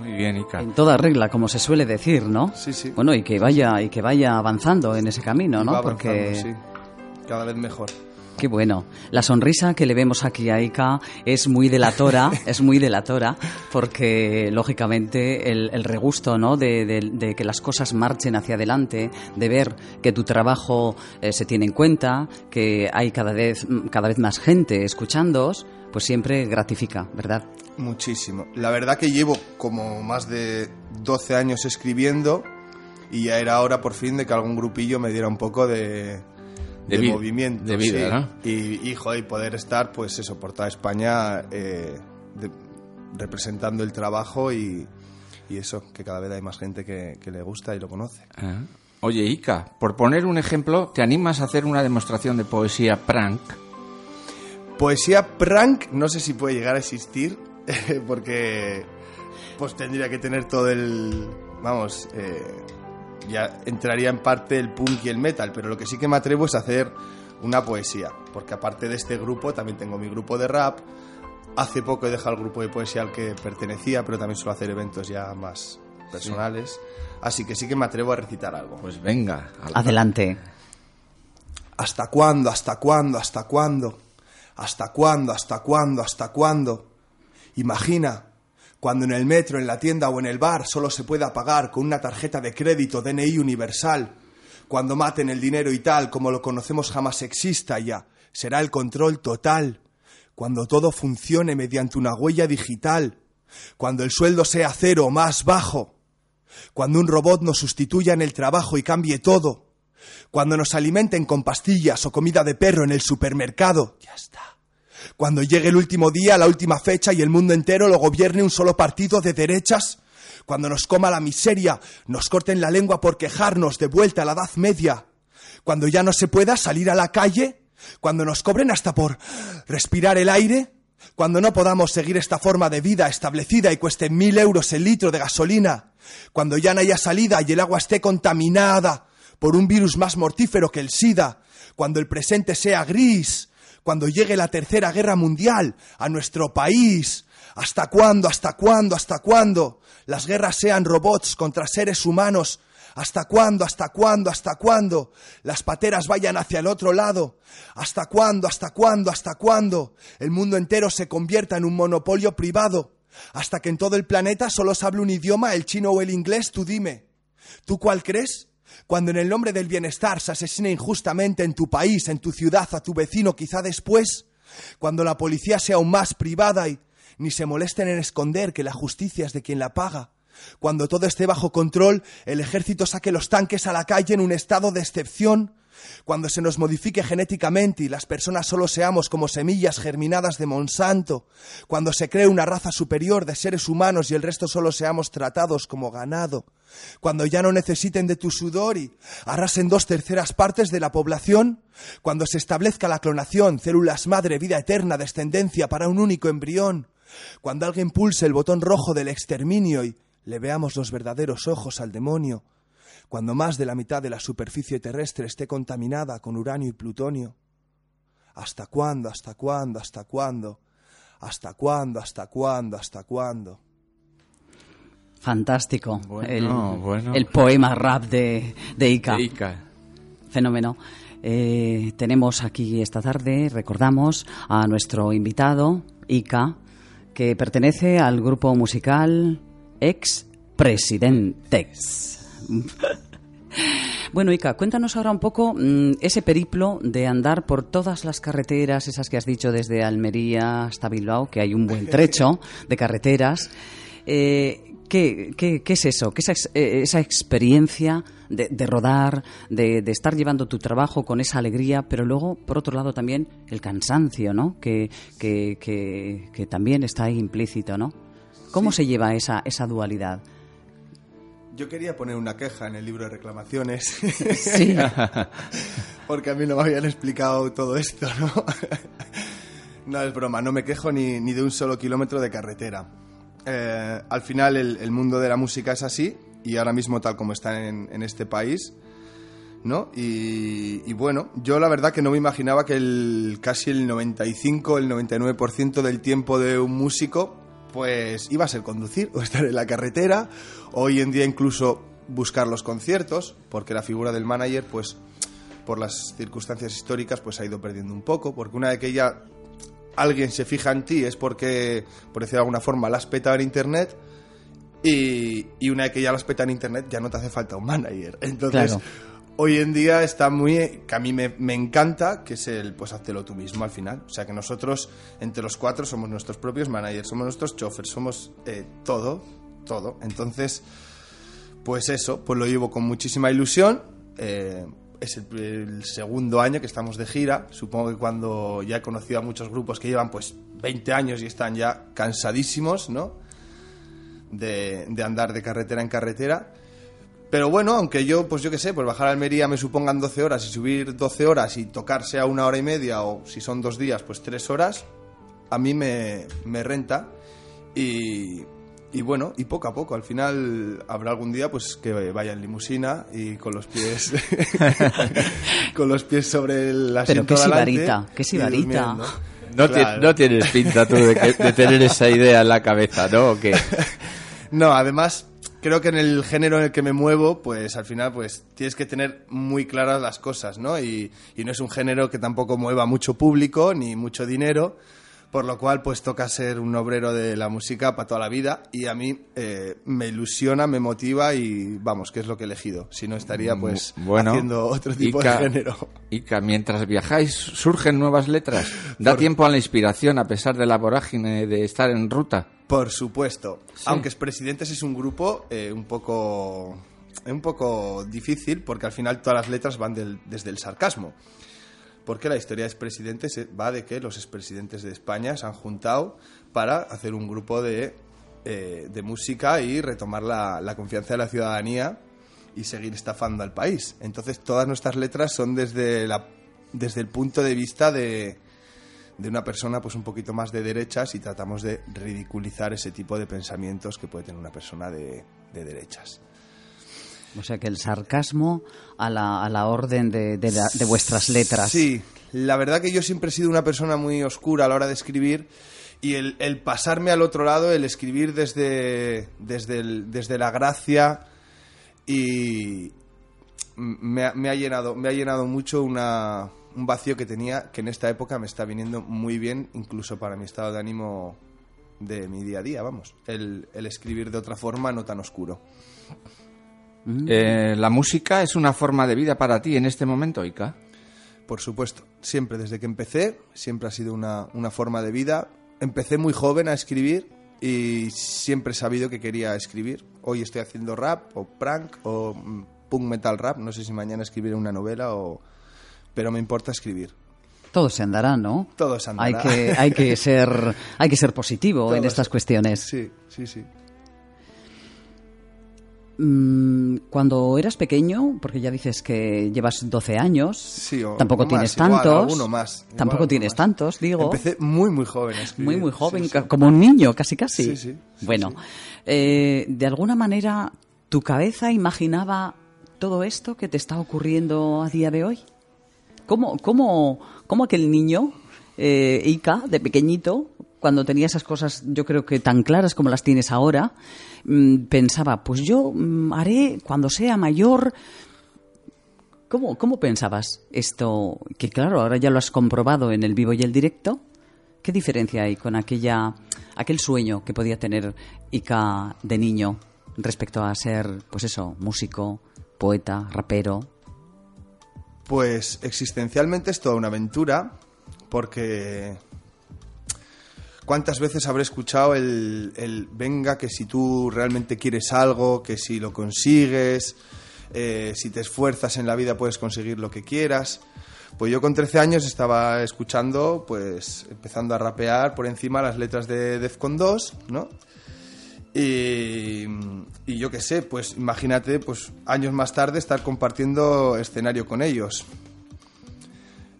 Muy bien, Ica. En toda regla, como se suele decir, ¿no? Sí, sí. Bueno, y que vaya, y que vaya avanzando en ese camino, ¿no? va Porque sí. Cada vez mejor. Qué bueno. La sonrisa que le vemos aquí a Ica es muy delatora, es muy delatora, porque lógicamente el, el regusto, ¿no? De, de- de que las cosas marchen hacia adelante, de ver que tu trabajo eh, se tiene en cuenta, que hay cada vez, cada vez más gente escuchándoos, pues siempre gratifica, ¿verdad? Muchísimo. La verdad que llevo como más de 12 años escribiendo y ya era hora por fin de que algún grupillo me diera un poco de, De de vi- movimiento. de vida, sí. ¿no? Y, y, joder, poder estar, pues eso, por toda España eh, de- representando el trabajo y, y eso, que cada vez hay más gente que, que le gusta y lo conoce. Ah. Oye, Ica, por poner un ejemplo, ¿te animas a hacer una demostración de poesía prank? Poesía prank, no sé si puede llegar a existir, porque pues tendría que tener todo el... Vamos, eh, ya entraría en parte el punk y el metal, pero lo que sí que me atrevo es a hacer una poesía, porque aparte de este grupo también tengo mi grupo de rap. Hace poco he dejado el grupo de poesía al que pertenecía, pero también suelo hacer eventos ya más personales. Así que sí que me atrevo a recitar algo. Pues venga. al- Adelante. ¿Hasta cuándo? ¿Hasta cuándo? ¿Hasta cuándo? ¿Hasta cuándo? ¿Hasta cuándo? ¿Hasta cuándo? Imagina cuando en el metro, en la tienda o en el bar solo se pueda pagar con una tarjeta de crédito DNI universal. Cuando maten el dinero y tal, como lo conocemos jamás exista ya, será el control total. Cuando todo funcione mediante una huella digital. Cuando el sueldo sea cero o más bajo. Cuando un robot nos sustituya en el trabajo y cambie todo. Cuando nos alimenten con pastillas o comida de perro en el supermercado. Ya está. Cuando llegue el último día, la última fecha y el mundo entero lo gobierne un solo partido de derechas. Cuando nos coma la miseria, nos corten la lengua por quejarnos de vuelta a la Edad Media. Cuando ya no se pueda salir a la calle. Cuando nos cobren hasta por respirar el aire. Cuando no podamos seguir esta forma de vida establecida y cueste mil euros el litro de gasolina. Cuando ya no haya salida y el agua esté contaminada por un virus más mortífero que el SIDA. Cuando el presente sea gris cuando llegue la tercera guerra mundial a nuestro país. ¿Hasta cuándo? ¿Hasta cuándo? ¿Hasta cuándo? Las guerras sean robots contra seres humanos. ¿Hasta cuándo? ¿Hasta cuándo? ¿Hasta cuándo? Las pateras vayan hacia el otro lado. ¿Hasta cuándo? ¿Hasta cuándo? ¿Hasta cuándo? El mundo entero se convierta en un monopolio privado. Hasta que en todo el planeta solo se hable un idioma, el chino o el inglés, tú dime. ¿Tú cuál crees? Cuando en el nombre del bienestar se asesina injustamente en tu país, en tu ciudad, a tu vecino, quizá después, cuando la policía sea aún más privada y ni se molesten en esconder que la justicia es de quien la paga, cuando todo esté bajo control, el ejército saque los tanques a la calle en un estado de excepción, cuando se nos modifique genéticamente y las personas solo seamos como semillas germinadas de Monsanto, cuando se cree una raza superior de seres humanos y el resto solo seamos tratados como ganado, cuando ya no necesiten de tu sudor y arrasen dos terceras partes de la población, cuando se establezca la clonación, células madre, vida eterna, descendencia para un único embrión, cuando alguien pulse el botón rojo del exterminio y le veamos los verdaderos ojos al demonio, cuando más de la mitad de la superficie terrestre esté contaminada con uranio y plutonio. ¿Hasta cuándo? ¿Hasta cuándo? ¿Hasta cuándo? ¿Hasta cuándo? ¿Hasta cuándo? ¿Hasta cuándo? Fantástico. Bueno, el, bueno. el poema rap de, de Ica. De Ica. Fenómeno. Eh, tenemos aquí esta tarde, recordamos, a nuestro invitado, Ica, que pertenece al grupo musical Ex Presidentes. Bueno, Ica, cuéntanos ahora un poco mm, ese periplo de andar por todas las carreteras, esas que has dicho desde Almería hasta Bilbao, que hay un buen trecho de carreteras. Eh, ¿qué, qué, qué es eso? ¿Qué es esa, eh, experiencia de, de rodar, de, de estar llevando tu trabajo con esa alegría, pero luego, por otro lado, también el cansancio, ¿no? Que, que, que, que también está ahí implícito, ¿no? ¿Cómo se lleva esa, esa dualidad? Yo quería poner una queja en el libro de reclamaciones. Sí. Porque a mí no me habían explicado todo esto, ¿no? no es broma, no me quejo ni, ni de un solo kilómetro de carretera. Eh, al final el, el mundo de la música es así y ahora mismo tal como está en, en este país, ¿no? Y, y bueno, yo la verdad que no me imaginaba que el, casi el 95, el 99% del tiempo de un músico pues iba a ser conducir o estar en la carretera, hoy en día incluso buscar los conciertos, porque la figura del manager pues por las circunstancias históricas pues ha ido perdiendo un poco, porque una vez que ya alguien se fija en ti es porque, por decirlo de alguna forma, la has petado en internet y, y una vez que ya lo has petado en internet ya no te hace falta un manager. Entonces, Claro. hoy en día está muy, que a mí me, me encanta, que es el, pues háztelo tú mismo al final. O sea que nosotros, entre los cuatro, somos nuestros propios managers, somos nuestros chofers, somos eh, todo, todo. Entonces, pues eso, pues lo llevo con muchísima ilusión. Eh, es el, segundo año que estamos de gira. Supongo que cuando ya he conocido a muchos grupos que llevan pues 20 años y están ya cansadísimos, ¿no? De, de andar de carretera en carretera. Pero bueno, aunque yo, pues yo qué sé, pues bajar a Almería me supongan 12 horas y subir 12 horas y tocar sea una hora y media o si son dos días, pues tres horas, a mí me, me renta. Y, y bueno, y poco a poco, al final habrá algún día pues que vaya en limusina y con los pies con los pies sobre el Pero asiento qué de adelante sibarita, qué sibarita. No, Claro. no tienes pinta tú de, que- de tener esa idea en la cabeza, ¿no? ¿O qué? No, además, creo que en el género en el que me muevo, pues al final pues tienes que tener muy claras las cosas, ¿no? Y, y no es un género que tampoco mueva mucho público ni mucho dinero, por lo cual pues toca ser un obrero de la música para toda la vida y a mí eh, me ilusiona, me motiva y vamos, que es lo que he elegido. Si no estaría pues Bueno, haciendo otro tipo Ica- de género. Ica, mientras viajáis, surgen nuevas letras. Da tiempo a la inspiración a pesar de la vorágine de estar en ruta. Por supuesto. Aunque es Presidentes es un grupo eh, un poco un poco difícil porque al final todas las letras van del- desde el sarcasmo. Porque la historia de expresidentes va de que los expresidentes de España se han juntado para hacer un grupo de, eh, de música y retomar la, la confianza de la ciudadanía y seguir estafando al país. Entonces todas nuestras letras son desde, la, desde el punto de vista de, de una persona pues un poquito más de derechas y tratamos de ridiculizar ese tipo de pensamientos que puede tener una persona de, de derechas. O sea que el sarcasmo a la, a la orden de, de vuestras letras. Sí, la verdad que yo siempre he sido una persona muy oscura a la hora de escribir y el, el pasarme al otro lado, el escribir desde, desde, desde la gracia y me me ha llenado, me ha llenado mucho una, un vacío que tenía que en esta época me está viniendo muy bien, incluso para mi estado de ánimo de mi día a día, vamos, el, el escribir de otra forma no tan oscuro. Eh, ¿La música es una forma de vida para ti en este momento, Ica? Por supuesto, siempre desde que empecé, siempre ha sido una, una forma de vida. Empecé muy joven a escribir y siempre he sabido que quería escribir. Hoy estoy haciendo rap o prank o mm, punk metal rap. No sé si mañana escribiré una novela o... Pero me importa escribir. Todo se andará, ¿no? Todo se andará. Hay que, hay que, ser, hay que ser positivo en estas se- cuestiones. Sí, sí, sí. Mm, Cuando eras pequeño, porque ya dices que llevas 12 años, Sí, o tampoco tienes igual, tantos. alguno más, igual tampoco tienes más. tantos, digo. Empecé muy, muy joven a escribir. Muy, muy joven, Sí, sí. como un niño, casi, casi. Bueno, eh, de alguna manera, ¿tu cabeza imaginaba todo esto que te está ocurriendo a día de hoy? ¿Cómo, cómo, cómo aquel niño, eh, Ica, de pequeñito, cuando tenía esas cosas, yo creo que tan claras como las tienes ahora, pensaba, pues yo mm, haré cuando sea mayor. ¿Cómo, ¿Cómo pensabas esto? Que claro, ahora ya lo has comprobado en el vivo y el directo. ¿Qué diferencia hay con aquella, aquel sueño que podía tener Ica de niño respecto a ser, pues eso, músico, poeta, rapero? Pues existencialmente es toda una aventura, porque ¿cuántas veces habré escuchado el, el venga que si tú realmente quieres algo, que si lo consigues, eh, si te esfuerzas en la vida puedes conseguir lo que quieras? Pues yo con 13 años estaba escuchando, pues empezando a rapear por encima las letras de Defcon 2, ¿no? Y, y yo qué sé, pues imagínate, pues años más tarde estar compartiendo escenario con ellos.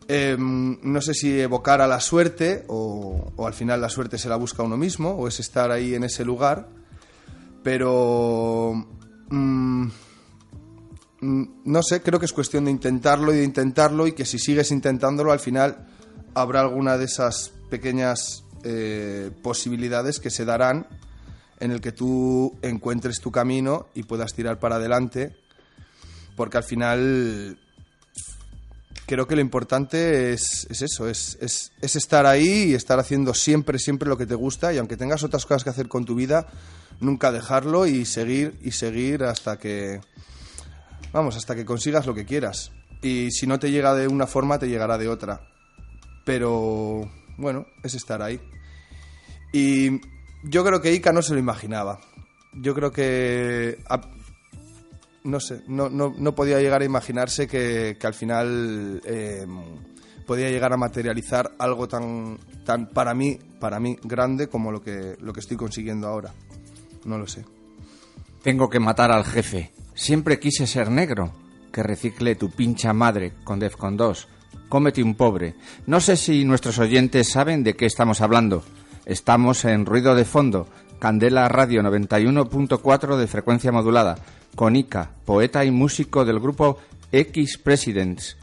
Em, no sé si evocar a la suerte o, al final la suerte se la busca uno mismo o es estar ahí en ese lugar, pero mm, mm, no sé, creo que es cuestión de intentarlo y de intentarlo y que si sigues intentándolo al final habrá alguna de esas pequeñas eh, posibilidades que se darán en el que tú encuentres tu camino y puedas tirar para adelante, porque al final creo que lo importante es, es eso, es, es- es estar ahí y estar haciendo siempre, siempre lo que te gusta y aunque tengas otras cosas que hacer con tu vida, nunca dejarlo y seguir y seguir hasta que, vamos, hasta que consigas lo que quieras. Y si no te llega de una forma, te llegará de otra. Pero, bueno, es estar ahí. Y yo creo que Ica no se lo imaginaba. Yo creo que. No sé, no, no, no podía llegar a imaginarse que, que al final eh, podía llegar a materializar algo tan, tan para mí, para mí, grande como lo que, lo que estoy consiguiendo ahora. No lo sé. Tengo que matar al jefe. Siempre quise ser negro. Que recicle tu pincha madre con Defcon 2. Cómete un pobre. No sé si nuestros oyentes saben de qué estamos hablando. Estamos en Ruido de Fondo, Candela Radio 91.4 de frecuencia modulada, con Ica, poeta y músico del grupo X Presidents.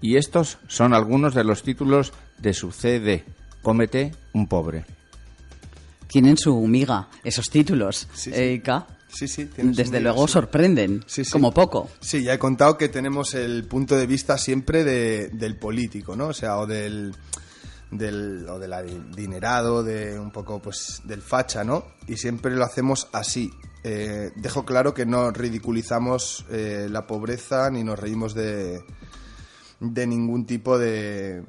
Y estos son algunos de los títulos de su CD, Cómete un pobre. Tienen su miga, esos títulos, Sí, sí. eh, Ica. Sí, sí. Desde luego sí. sorprenden, Sí, sí. como poco. Sí, ya he contado que tenemos el punto de vista siempre de- del político, ¿no? O sea, o del, del o del adinerado, de un poco, pues, del facha, ¿no? Y siempre lo hacemos así. Eh, dejo claro que no ridiculizamos eh, la pobreza ni nos reímos de, de ningún tipo de,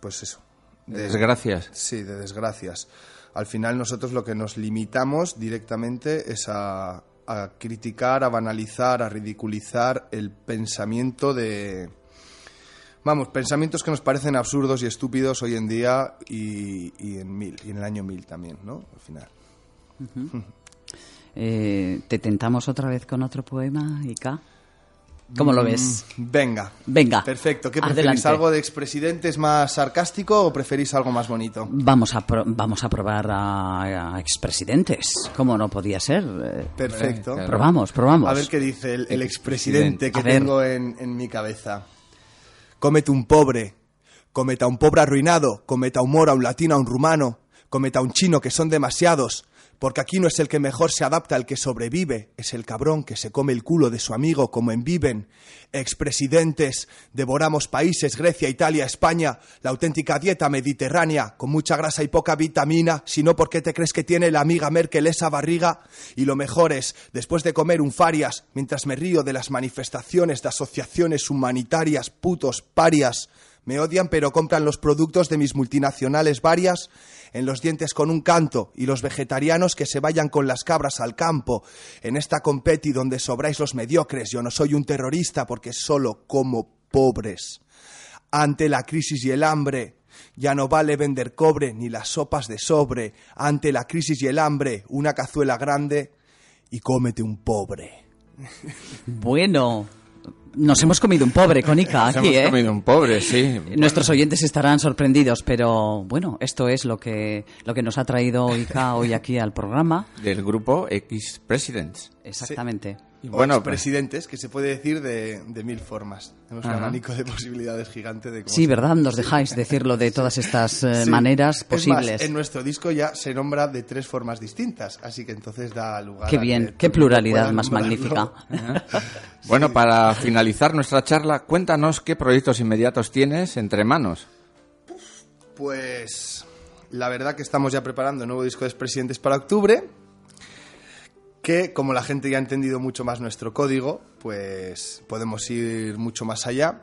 pues eso. De desgracias. Sí, de desgracias. Al final nosotros lo que nos limitamos directamente es a, a criticar, a banalizar, a ridiculizar el pensamiento de... Vamos, pensamientos que nos parecen absurdos y estúpidos hoy en día y, y en mil, y en el año mil también, ¿no? Al final. Eh, ¿Te tentamos otra vez con otro poema, Ika? ¿Cómo lo ves? Mm, Venga. Venga. Perfecto. ¿Qué preferís? Adelante. ¿Algo de expresidentes más sarcástico o preferís algo más bonito? Vamos a, pro- vamos a probar a, a expresidentes. ¿Cómo no podía ser? Eh, Perfecto. Claro. Probamos, probamos. A ver qué dice el, el expresidente que tengo en, en mi cabeza. Cómete un pobre, cómete a un pobre arruinado, cómete a un moro, a un latino, a un rumano, cómete a un chino, que son demasiados. Porque aquí no es el que mejor se adapta al que sobrevive, es el cabrón que se come el culo de su amigo como en Viven. Expresidentes, devoramos países, Grecia, Italia, España, la auténtica dieta mediterránea, con mucha grasa y poca vitamina, si no, ¿por qué te crees que tiene la amiga Merkel esa barriga? Y lo mejor es, después de comer un farias, mientras me río de las manifestaciones de asociaciones humanitarias, putos parias, me odian pero compran los productos de mis multinacionales varias en los dientes con un canto y los vegetarianos que se vayan con las cabras al campo. En esta competi donde sobráis los mediocres, yo no soy un terrorista porque solo como pobres. Ante la crisis y el hambre, ya no vale vender cobre ni las sopas de sobre. Ante la crisis y el hambre, una cazuela grande y cómete un pobre. Bueno, nos hemos comido un pobre con Ica Nos aquí, hemos ¿eh? comido un pobre, sí. Nuestros oyentes estarán sorprendidos, pero bueno, esto es lo que, lo que nos ha traído Ica hoy aquí al programa. Del grupo X Presidents. Exactamente. Y bueno, pues, expresidentes, que se puede decir de, de mil formas. Tenemos un abanico de posibilidades gigante de cómo Sí, se- ¿verdad? Nos dejáis decirlo de todas estas eh, Sí. maneras Es posibles. más, en nuestro disco ya se nombra de tres formas distintas, así que entonces da lugar Qué a bien, que qué pluralidad más nombrarlo. magnífica. bueno, para finalizar nuestra charla, cuéntanos qué proyectos inmediatos tienes entre manos. Pues la verdad que estamos ya preparando el nuevo disco de Presidentes para octubre, que como la gente ya ha entendido mucho más nuestro código, pues podemos ir mucho más allá.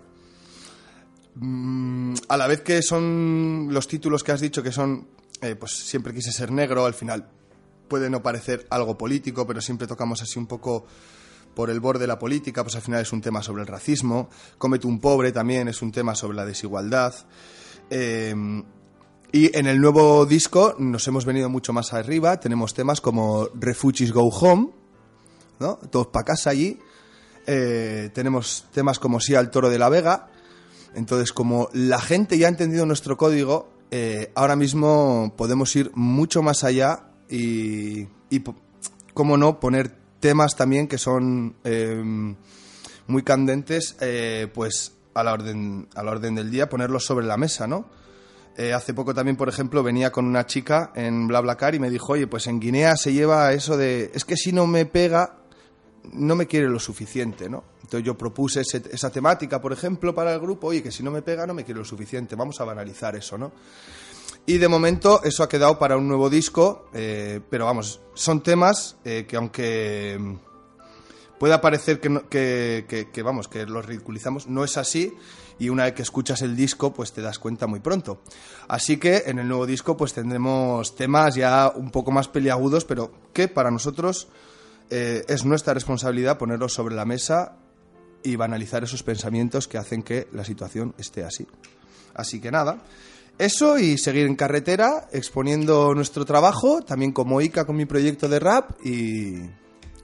Mm, a la vez que son los títulos que has dicho que son, eh, pues siempre quise ser negro, al final puede no parecer algo político, pero siempre tocamos así un poco por el borde de la política, pues al final es un tema sobre el racismo. Cómete un pobre también es un tema sobre la desigualdad. Eh, y en el nuevo disco nos hemos venido mucho más arriba. Tenemos temas como Refugees Go Home, ¿no? Todos para casa allí. Eh, tenemos temas como Sí al Toro de la Vega. Entonces, como la gente ya ha entendido nuestro código, eh, ahora mismo podemos ir mucho más allá y, y cómo no, poner temas también que son eh, muy candentes, eh, pues a la orden, a la orden del día, ponerlos sobre la mesa, ¿no? Eh, hace poco también, por ejemplo, venía con una chica en BlaBlaCar y me dijo, oye, pues en Guinea se lleva eso de, es que si no me pega, no me quiere lo suficiente, ¿no? Entonces yo propuse ese- esa temática, por ejemplo, para el grupo, oye, que si no me pega, no me quiere lo suficiente, vamos a banalizar eso, ¿no? Y de momento eso ha quedado para un nuevo disco, eh, pero vamos, son temas eh, que aunque pueda parecer que, no- que- que, vamos, que los ridiculizamos, no es así y una vez que escuchas el disco pues te das cuenta muy pronto. Así que en el nuevo disco pues tendremos temas ya un poco más peliagudos, pero que para nosotros eh, es nuestra responsabilidad ponerlos sobre la mesa y banalizar esos pensamientos que hacen que la situación esté así. Así que nada, eso y seguir en carretera exponiendo nuestro trabajo, también como ICA con mi proyecto de rap y,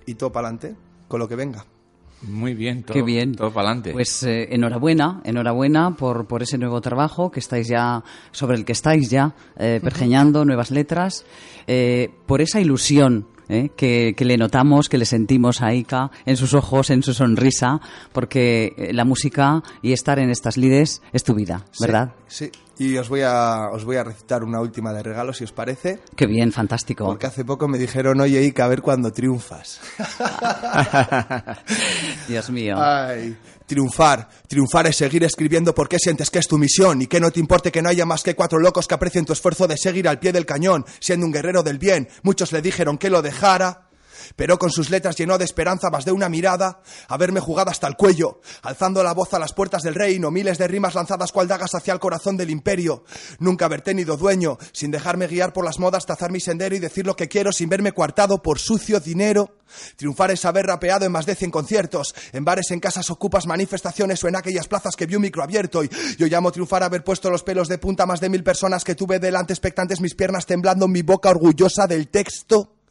y todo para adelante, con lo que venga. Muy bien, todo, Qué bien. todo para adelante. Pues eh, enhorabuena, enhorabuena por, por ese nuevo trabajo que estáis ya, sobre el que estáis ya eh, pergeñando nuevas letras, eh, por esa ilusión eh, que, que le notamos, que le sentimos a Ika en sus ojos, en su sonrisa, porque eh, la música y estar en estas lides es tu vida, ¿verdad? Sí, sí. Y os voy a os voy a recitar una última de regalo, si os parece. Qué bien, fantástico. Porque hace poco me dijeron, oye, Ica, a ver cuando triunfas. Dios mío. Ay, triunfar. Triunfar es seguir escribiendo porque sientes que es tu misión y que no te importe que no haya más que cuatro locos que aprecien tu esfuerzo de seguir al pie del cañón, siendo un guerrero del bien. Muchos le dijeron que lo dejara. Pero con sus letras llenó de esperanza más de una mirada, haberme jugado hasta el cuello, alzando la voz a las puertas del reino, miles de rimas lanzadas cual dagas hacia el corazón del imperio. Nunca haber tenido dueño, sin dejarme guiar por las modas, trazar mi sendero y decir lo que quiero sin verme coartado por sucio dinero. Triunfar es haber rapeado en más de 100 conciertos, en bares, en casas ocupas, manifestaciones o en aquellas plazas que vi un micro abierto. Y yo llamo triunfar haber puesto los pelos de punta a más de mil personas que tuve delante expectantes, mis piernas temblando, mi boca orgullosa del texto.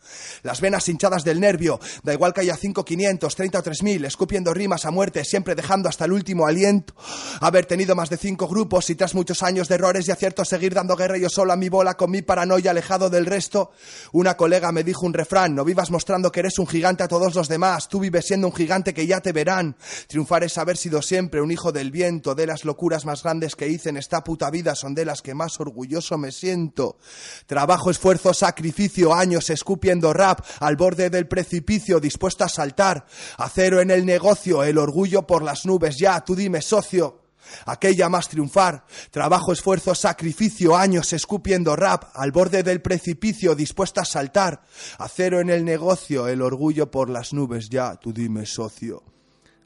Las venas hinchadas del nervio, da igual que haya 5, 500, 30 o 3000, escupiendo rimas a muerte, siempre dejando hasta el último aliento. Haber tenido más de cinco grupos y tras muchos años de errores y aciertos seguir dando guerra yo solo a mi bola con mi paranoia alejado del resto. Una colega me dijo un refrán, no vivas mostrando que eres un gigante a todos los demás, tú vives siendo un gigante que ya te verán. Triunfar es haber sido siempre un hijo del viento, de las locuras más grandes que hice en esta puta vida son de las que más orgulloso me siento. Trabajo, esfuerzo, sacrificio, años escupiendo rap al borde del precipicio, dispuesto a saltar. Acero en el negocio, el orgullo por las nubes, ya, tú dime, socio. Aquella más triunfar, trabajo, esfuerzo, sacrificio, años escupiendo rap, al borde del precipicio, dispuesta a saltar. Acero en el negocio, el orgullo por las nubes, ya, tú dime, socio.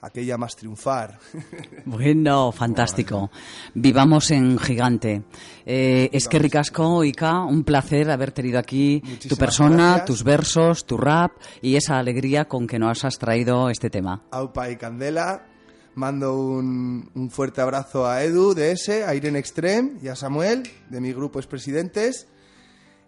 Aquella más triunfar. Bueno, fantástico. Vivamos en gigante. Eh, es que ricasco, Ica, un placer haber tenido aquí tu persona, gracias. tus versos, tu rap y esa alegría con que nos has traído este tema. Aupa y Candela. Mando un, un fuerte abrazo a Edu de ese, a Irene Extreme y a Samuel de mi grupo Expresidentes.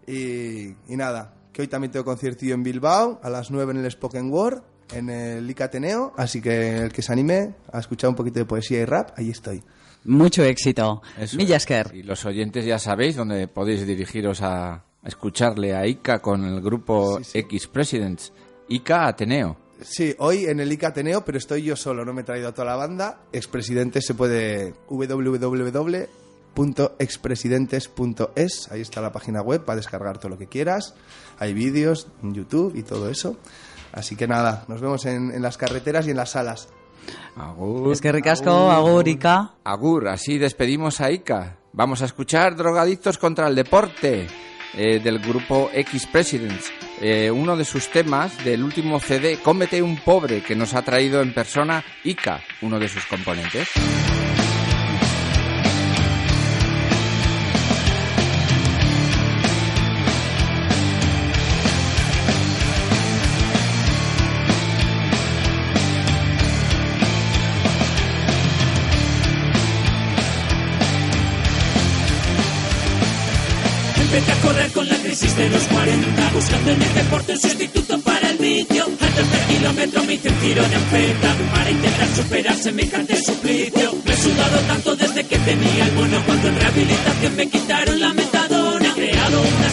Y, y nada, que hoy también tengo conciertillo en Bilbao a las 9 en el Spoken Word, en el ICA Ateneo. Así que el que se anime a escuchar un poquito de poesía y rap, ahí estoy. Mucho éxito. Millasker. Y los oyentes ya sabéis dónde podéis dirigiros a escucharle a Ica con el grupo X Presidents. Ica Ateneo. Sí, hoy en el ICA Ateneo, pero estoy yo solo, no me he traído a toda la banda. Expresidentes se puede www.expresidentes.es, ahí está la página web para descargar todo lo que quieras. Hay vídeos en YouTube y todo eso. Así que nada, nos vemos en, en las carreteras y en las salas. Agur. Es que ricasco, agur, Ica. Agur, así despedimos a Ica. Vamos a escuchar Drogadictos contra el Deporte eh, del grupo X Presidents. Eh, uno de sus temas del último CD, Cómete un pobre, que nos ha traído en persona Ica, uno de sus componentes. Buscando en el deporte un sustituto para el vicio. Al tercer kilómetro me hice un tirón en feta, para intentar superar semejante suplicio. Me he sudado tanto desde que tenía el mono, cuando en rehabilitación me quitaron la metadona.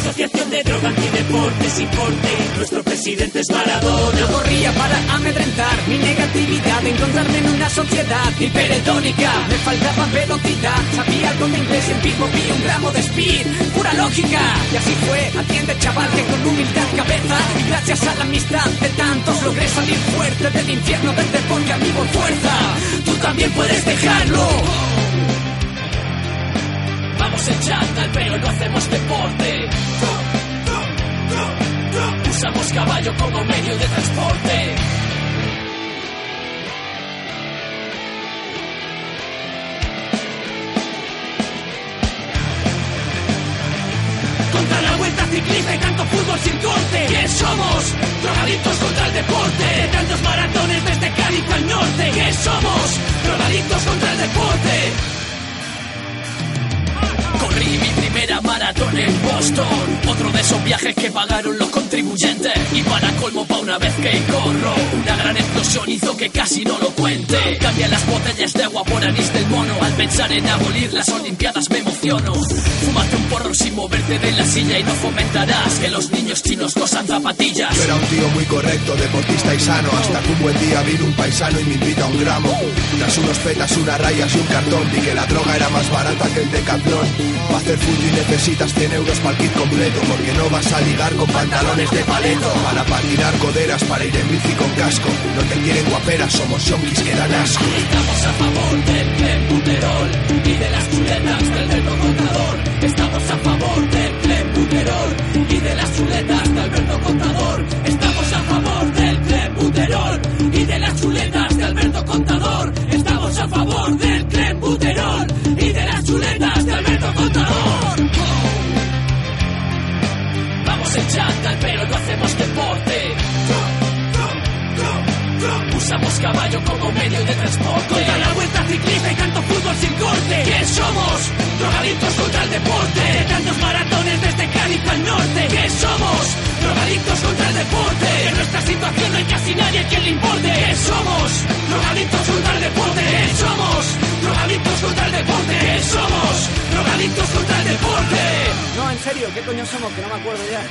Asociación de droga antideporte sin corte, nuestro presidente es Maradona. Yo corría para amedrentar mi negatividad, encontrarme en una sociedad hiperetónica. Me faltaba velocidad, sabía algo de inglés y en vivo vi un gramo de speed, pura lógica. Y así fue, atiende chaval que con humildad cabeza y gracias a la amistad de tantos logré salir fuerte del infierno del deporte a mi por fuerza. Tú también puedes dejarlo. Vamos en chándal, pero no hacemos deporte. Usamos caballo como medio de transporte. Contra la vuelta ciclista y tanto fútbol sin corte. ¿Quién somos? Drogadictos contra el deporte. Tantos maratones desde Cádiz al norte. ¿Qué somos? Drogadictos contra el deporte. Corrí mi primera maratón en Boston. Otro de esos viajes que pagaron los contribuyentes. Y para colmo, pa' una vez que corro, una gran explosión hizo que casi no lo cuente. Cambia las botellas de agua por anís del mono. Al pensar en abolir las Olimpiadas me emociono. Fúmate un porro sin moverte de la silla y no fomentarás que los niños chinos cosan zapatillas. Yo era un tío muy correcto, deportista y sano, hasta que un buen día vino un paisano y me invita a un gramo. Tras unos petas, unas rayas y un cartón. Y que la droga era más barata que el decatlón. Para hacer y necesitas 100 euros para el kit completo. Porque no vas a ligar con pantalones de paleto. Para patinar coderas, para ir en bici con casco. No te quieren guaperas, somos yonkis que dan asco. Estamos a favor del clenbuterol y de las chuletas del Alberto Contador. Estamos a favor del clenbuterol y de las chuletas de Alberto Contador. Estamos a favor del clenbuterol y de las chuletas En chándal, pero no hacemos deporte. Usamos caballo como medio de transporte. Contra la vuelta ciclista y tanto fútbol sin corte. ¿Qué somos? Drogadictos contra el deporte. De tantos maratones desde Cádiz al norte. ¿Qué somos? Drogadictos contra el deporte. En nuestra situación no hay casi nadie a quien le importe. ¿Qué somos? Drogadictos contra el deporte. ¿Qué somos? Drogadictos contra el deporte. ¿Qué somos? Drogadictos contra el deporte. No, en serio, ¿qué coño somos? Que no me acuerdo ya.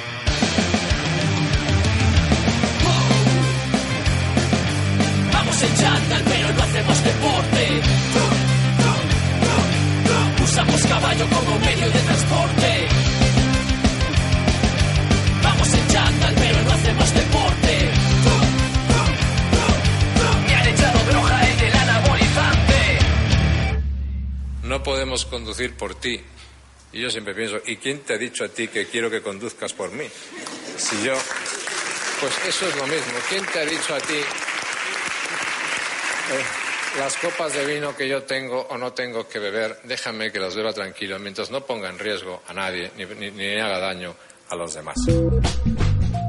Vamos en chándal, pero no hacemos deporte. Usamos caballo como medio de transporte. Vamos en chándal, pero no hacemos deporte. No podemos conducir por ti. Y yo siempre pienso, ¿y quién te ha dicho a ti que quiero que conduzcas por mí? Si yo... Pues eso es lo mismo. ¿Quién te ha dicho a ti eh, las copas de vino que yo tengo o no tengo que beber, déjame que las beba tranquilo, mientras no ponga en riesgo a nadie ni, ni- ni haga daño a los demás.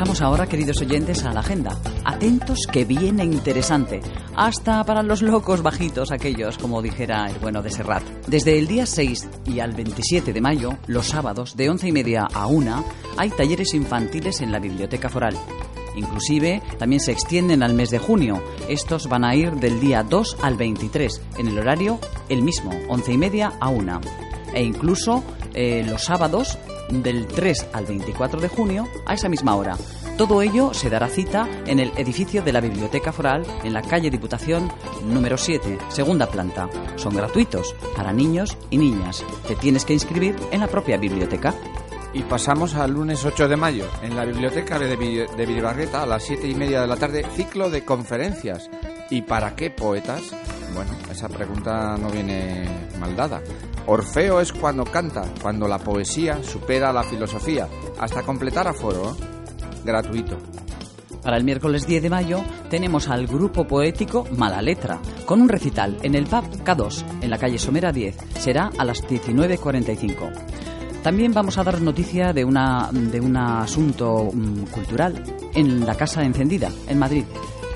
Pasamos ahora, queridos oyentes, a la agenda. Atentos que viene interesante. Hasta para los locos bajitos aquellos, como dijera el bueno de Serrat. Desde el día 6 y al 27 de mayo, los sábados, de 11 y media a 1, hay talleres infantiles en la Biblioteca Foral. Inclusive también se extienden al mes de junio. Estos van a ir del día 2 al 23, en el horario el mismo, 11 y media a 1. E incluso eh, los sábados del 3 al 24 de junio a esa misma hora. Todo ello se dará cita en el edificio de la Biblioteca Foral en la calle Diputación número 7, segunda planta. Son gratuitos para niños y niñas. Te tienes que inscribir en la propia biblioteca. Y pasamos al lunes 8 de mayo, en la biblioteca de, de a las 7 y media de la tarde, ciclo de conferencias. ¿Y para qué poetas? Bueno, esa pregunta no viene mal dada. Orfeo es cuando canta, cuando la poesía supera la filosofía, hasta completar aforo, ¿eh? gratuito. Para el miércoles 10 de mayo tenemos al grupo poético Mala Letra, con un recital en el pub K2, en la calle Somera 10. Será a las 19.45. También vamos a dar noticia de, una, de un asunto mm, cultural en la Casa Encendida, en Madrid,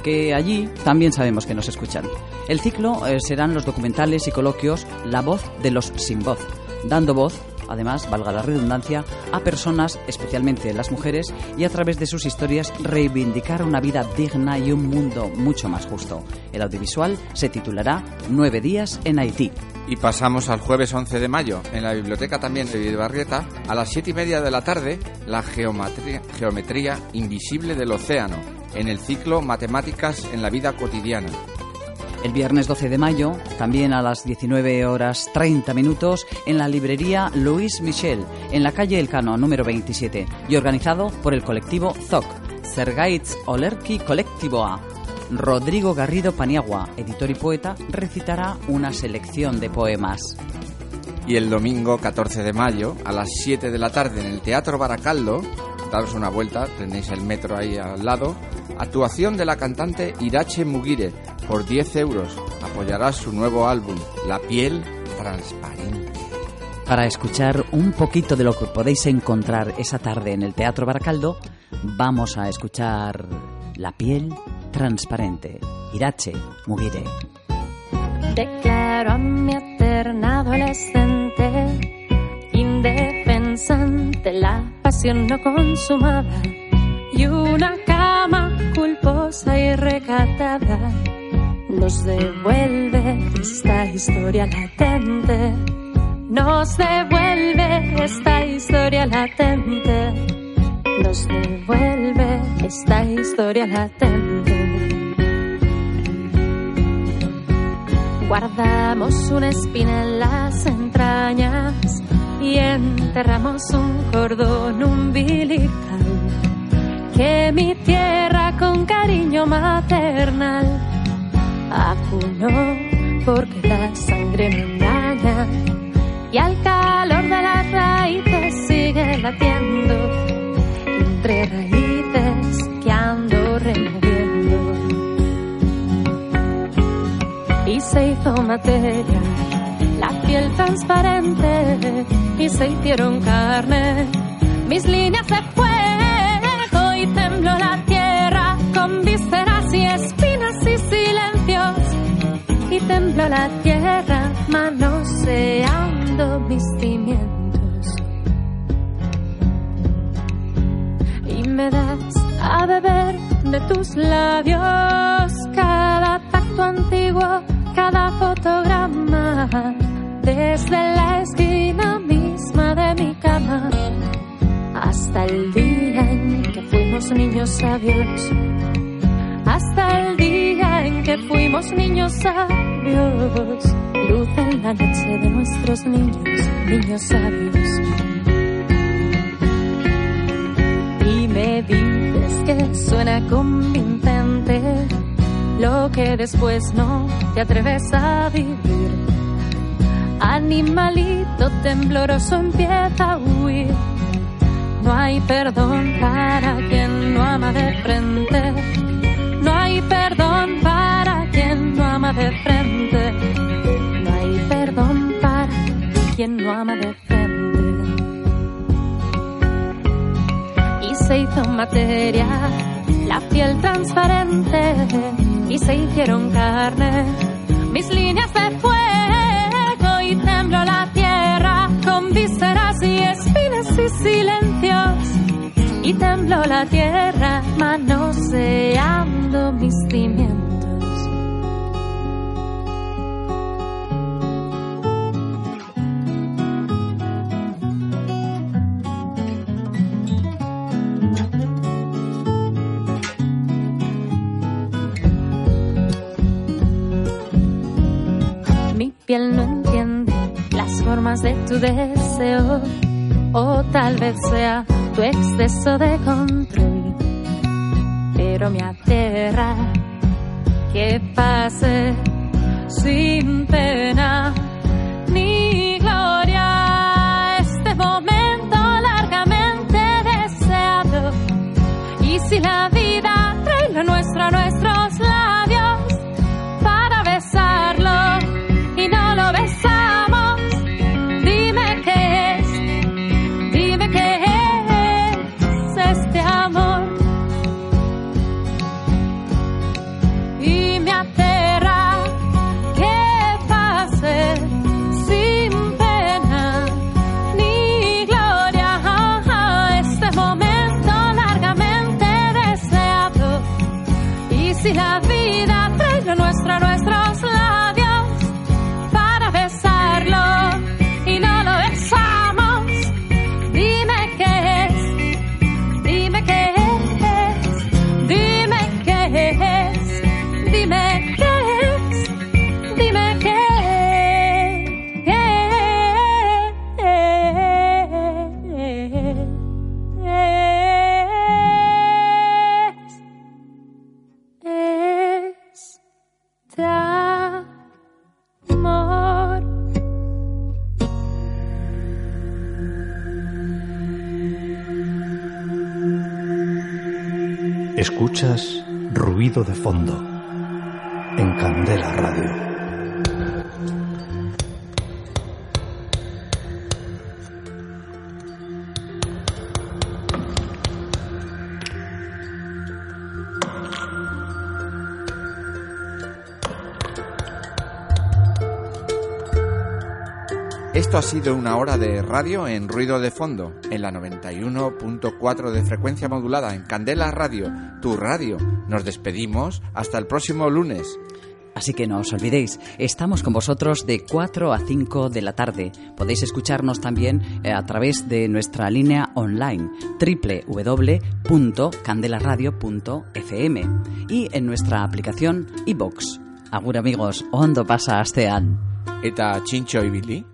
que allí también sabemos que nos escuchan. El ciclo eh, serán los documentales y coloquios La voz de los sin voz, dando voz, además, valga la redundancia, a personas, especialmente las mujeres, y a través de sus historias reivindicar una vida digna y un mundo mucho más justo. El audiovisual se titulará Nueve días en Haití. Y pasamos al jueves 11 de mayo, en la biblioteca también de Viribarrieta, a las 7 y media de la tarde, la geometría invisible del océano, en el ciclo Matemáticas en la vida cotidiana. El viernes 12 de mayo, también a las 19 horas 30 minutos, en la librería Louis Michel, en la calle Elcano, número 27, y organizado por el colectivo ZOC, Sergaitz Olerki Colectivoa. Rodrigo Garrido Paniagua, editor y poeta, recitará una selección de poemas. Y el domingo 14 de mayo, a las 7 de la tarde, en el Teatro Baracaldo, daros una vuelta, tenéis el metro ahí al lado, actuación de la cantante Irache Mugire, por 10 euros. Apoyará su nuevo álbum, La piel transparente. Para escuchar un poquito de lo que podéis encontrar esa tarde en el Teatro Baracaldo, vamos a escuchar La piel transparente. Irache Mugire. Declaro a mi eterna adolescente, indefendible la pasión no consumada y una cama culposa y recatada nos devuelve esta historia latente, nos devuelve esta historia latente, nos devuelve esta historia latente. Guardamos una espina en las entrañas y enterramos un cordón umbilical que mi tierra con cariño maternal acunó porque la sangre me engaña y al calor de las raíces sigue latiendo entre raíces que ando removiendo. Y se hizo materia la piel transparente y se hicieron carne. Mis líneas de fuego y tembló la tierra con vísceras y espinas y silencios. Y tembló la tierra manoseando mis cimientos. Y me das a beber de tus labios cada pacto antiguo cada fotograma desde la esquina misma de mi cama hasta el día en que fuimos niños sabios hasta el día en que fuimos niños sabios luz en la noche de nuestros niños niños sabios y me dices que suena convincente lo que después no te atreves a vivir. Animalito tembloroso empieza a huir. No hay perdón para quien no ama de frente. No hay perdón para quien no ama de frente. No hay perdón para quien no ama de frente. Y se hizo materia la piel transparente y se hicieron carne mis líneas de vísceras y espinas y silencios. Y tembló la tierra manoseando mis cimientos. Mi piel de tu deseo, o tal vez sea tu exceso de control. Pero me aterra que pase sin pena de fondo en Candela Radio. Esto ha sido una hora de radio en ruido de fondo, en la 91.4 de frecuencia modulada, en Candela Radio, tu radio. Nos despedimos hasta el próximo lunes. Así que no os olvidéis, estamos con vosotros de 4 a 5 de la tarde. Podéis escucharnos también eh, a través de nuestra línea online www.candelaradio.fm y en nuestra aplicación iBox. Agur amigos, ondo pasa astean. Eta Chincho y Billy.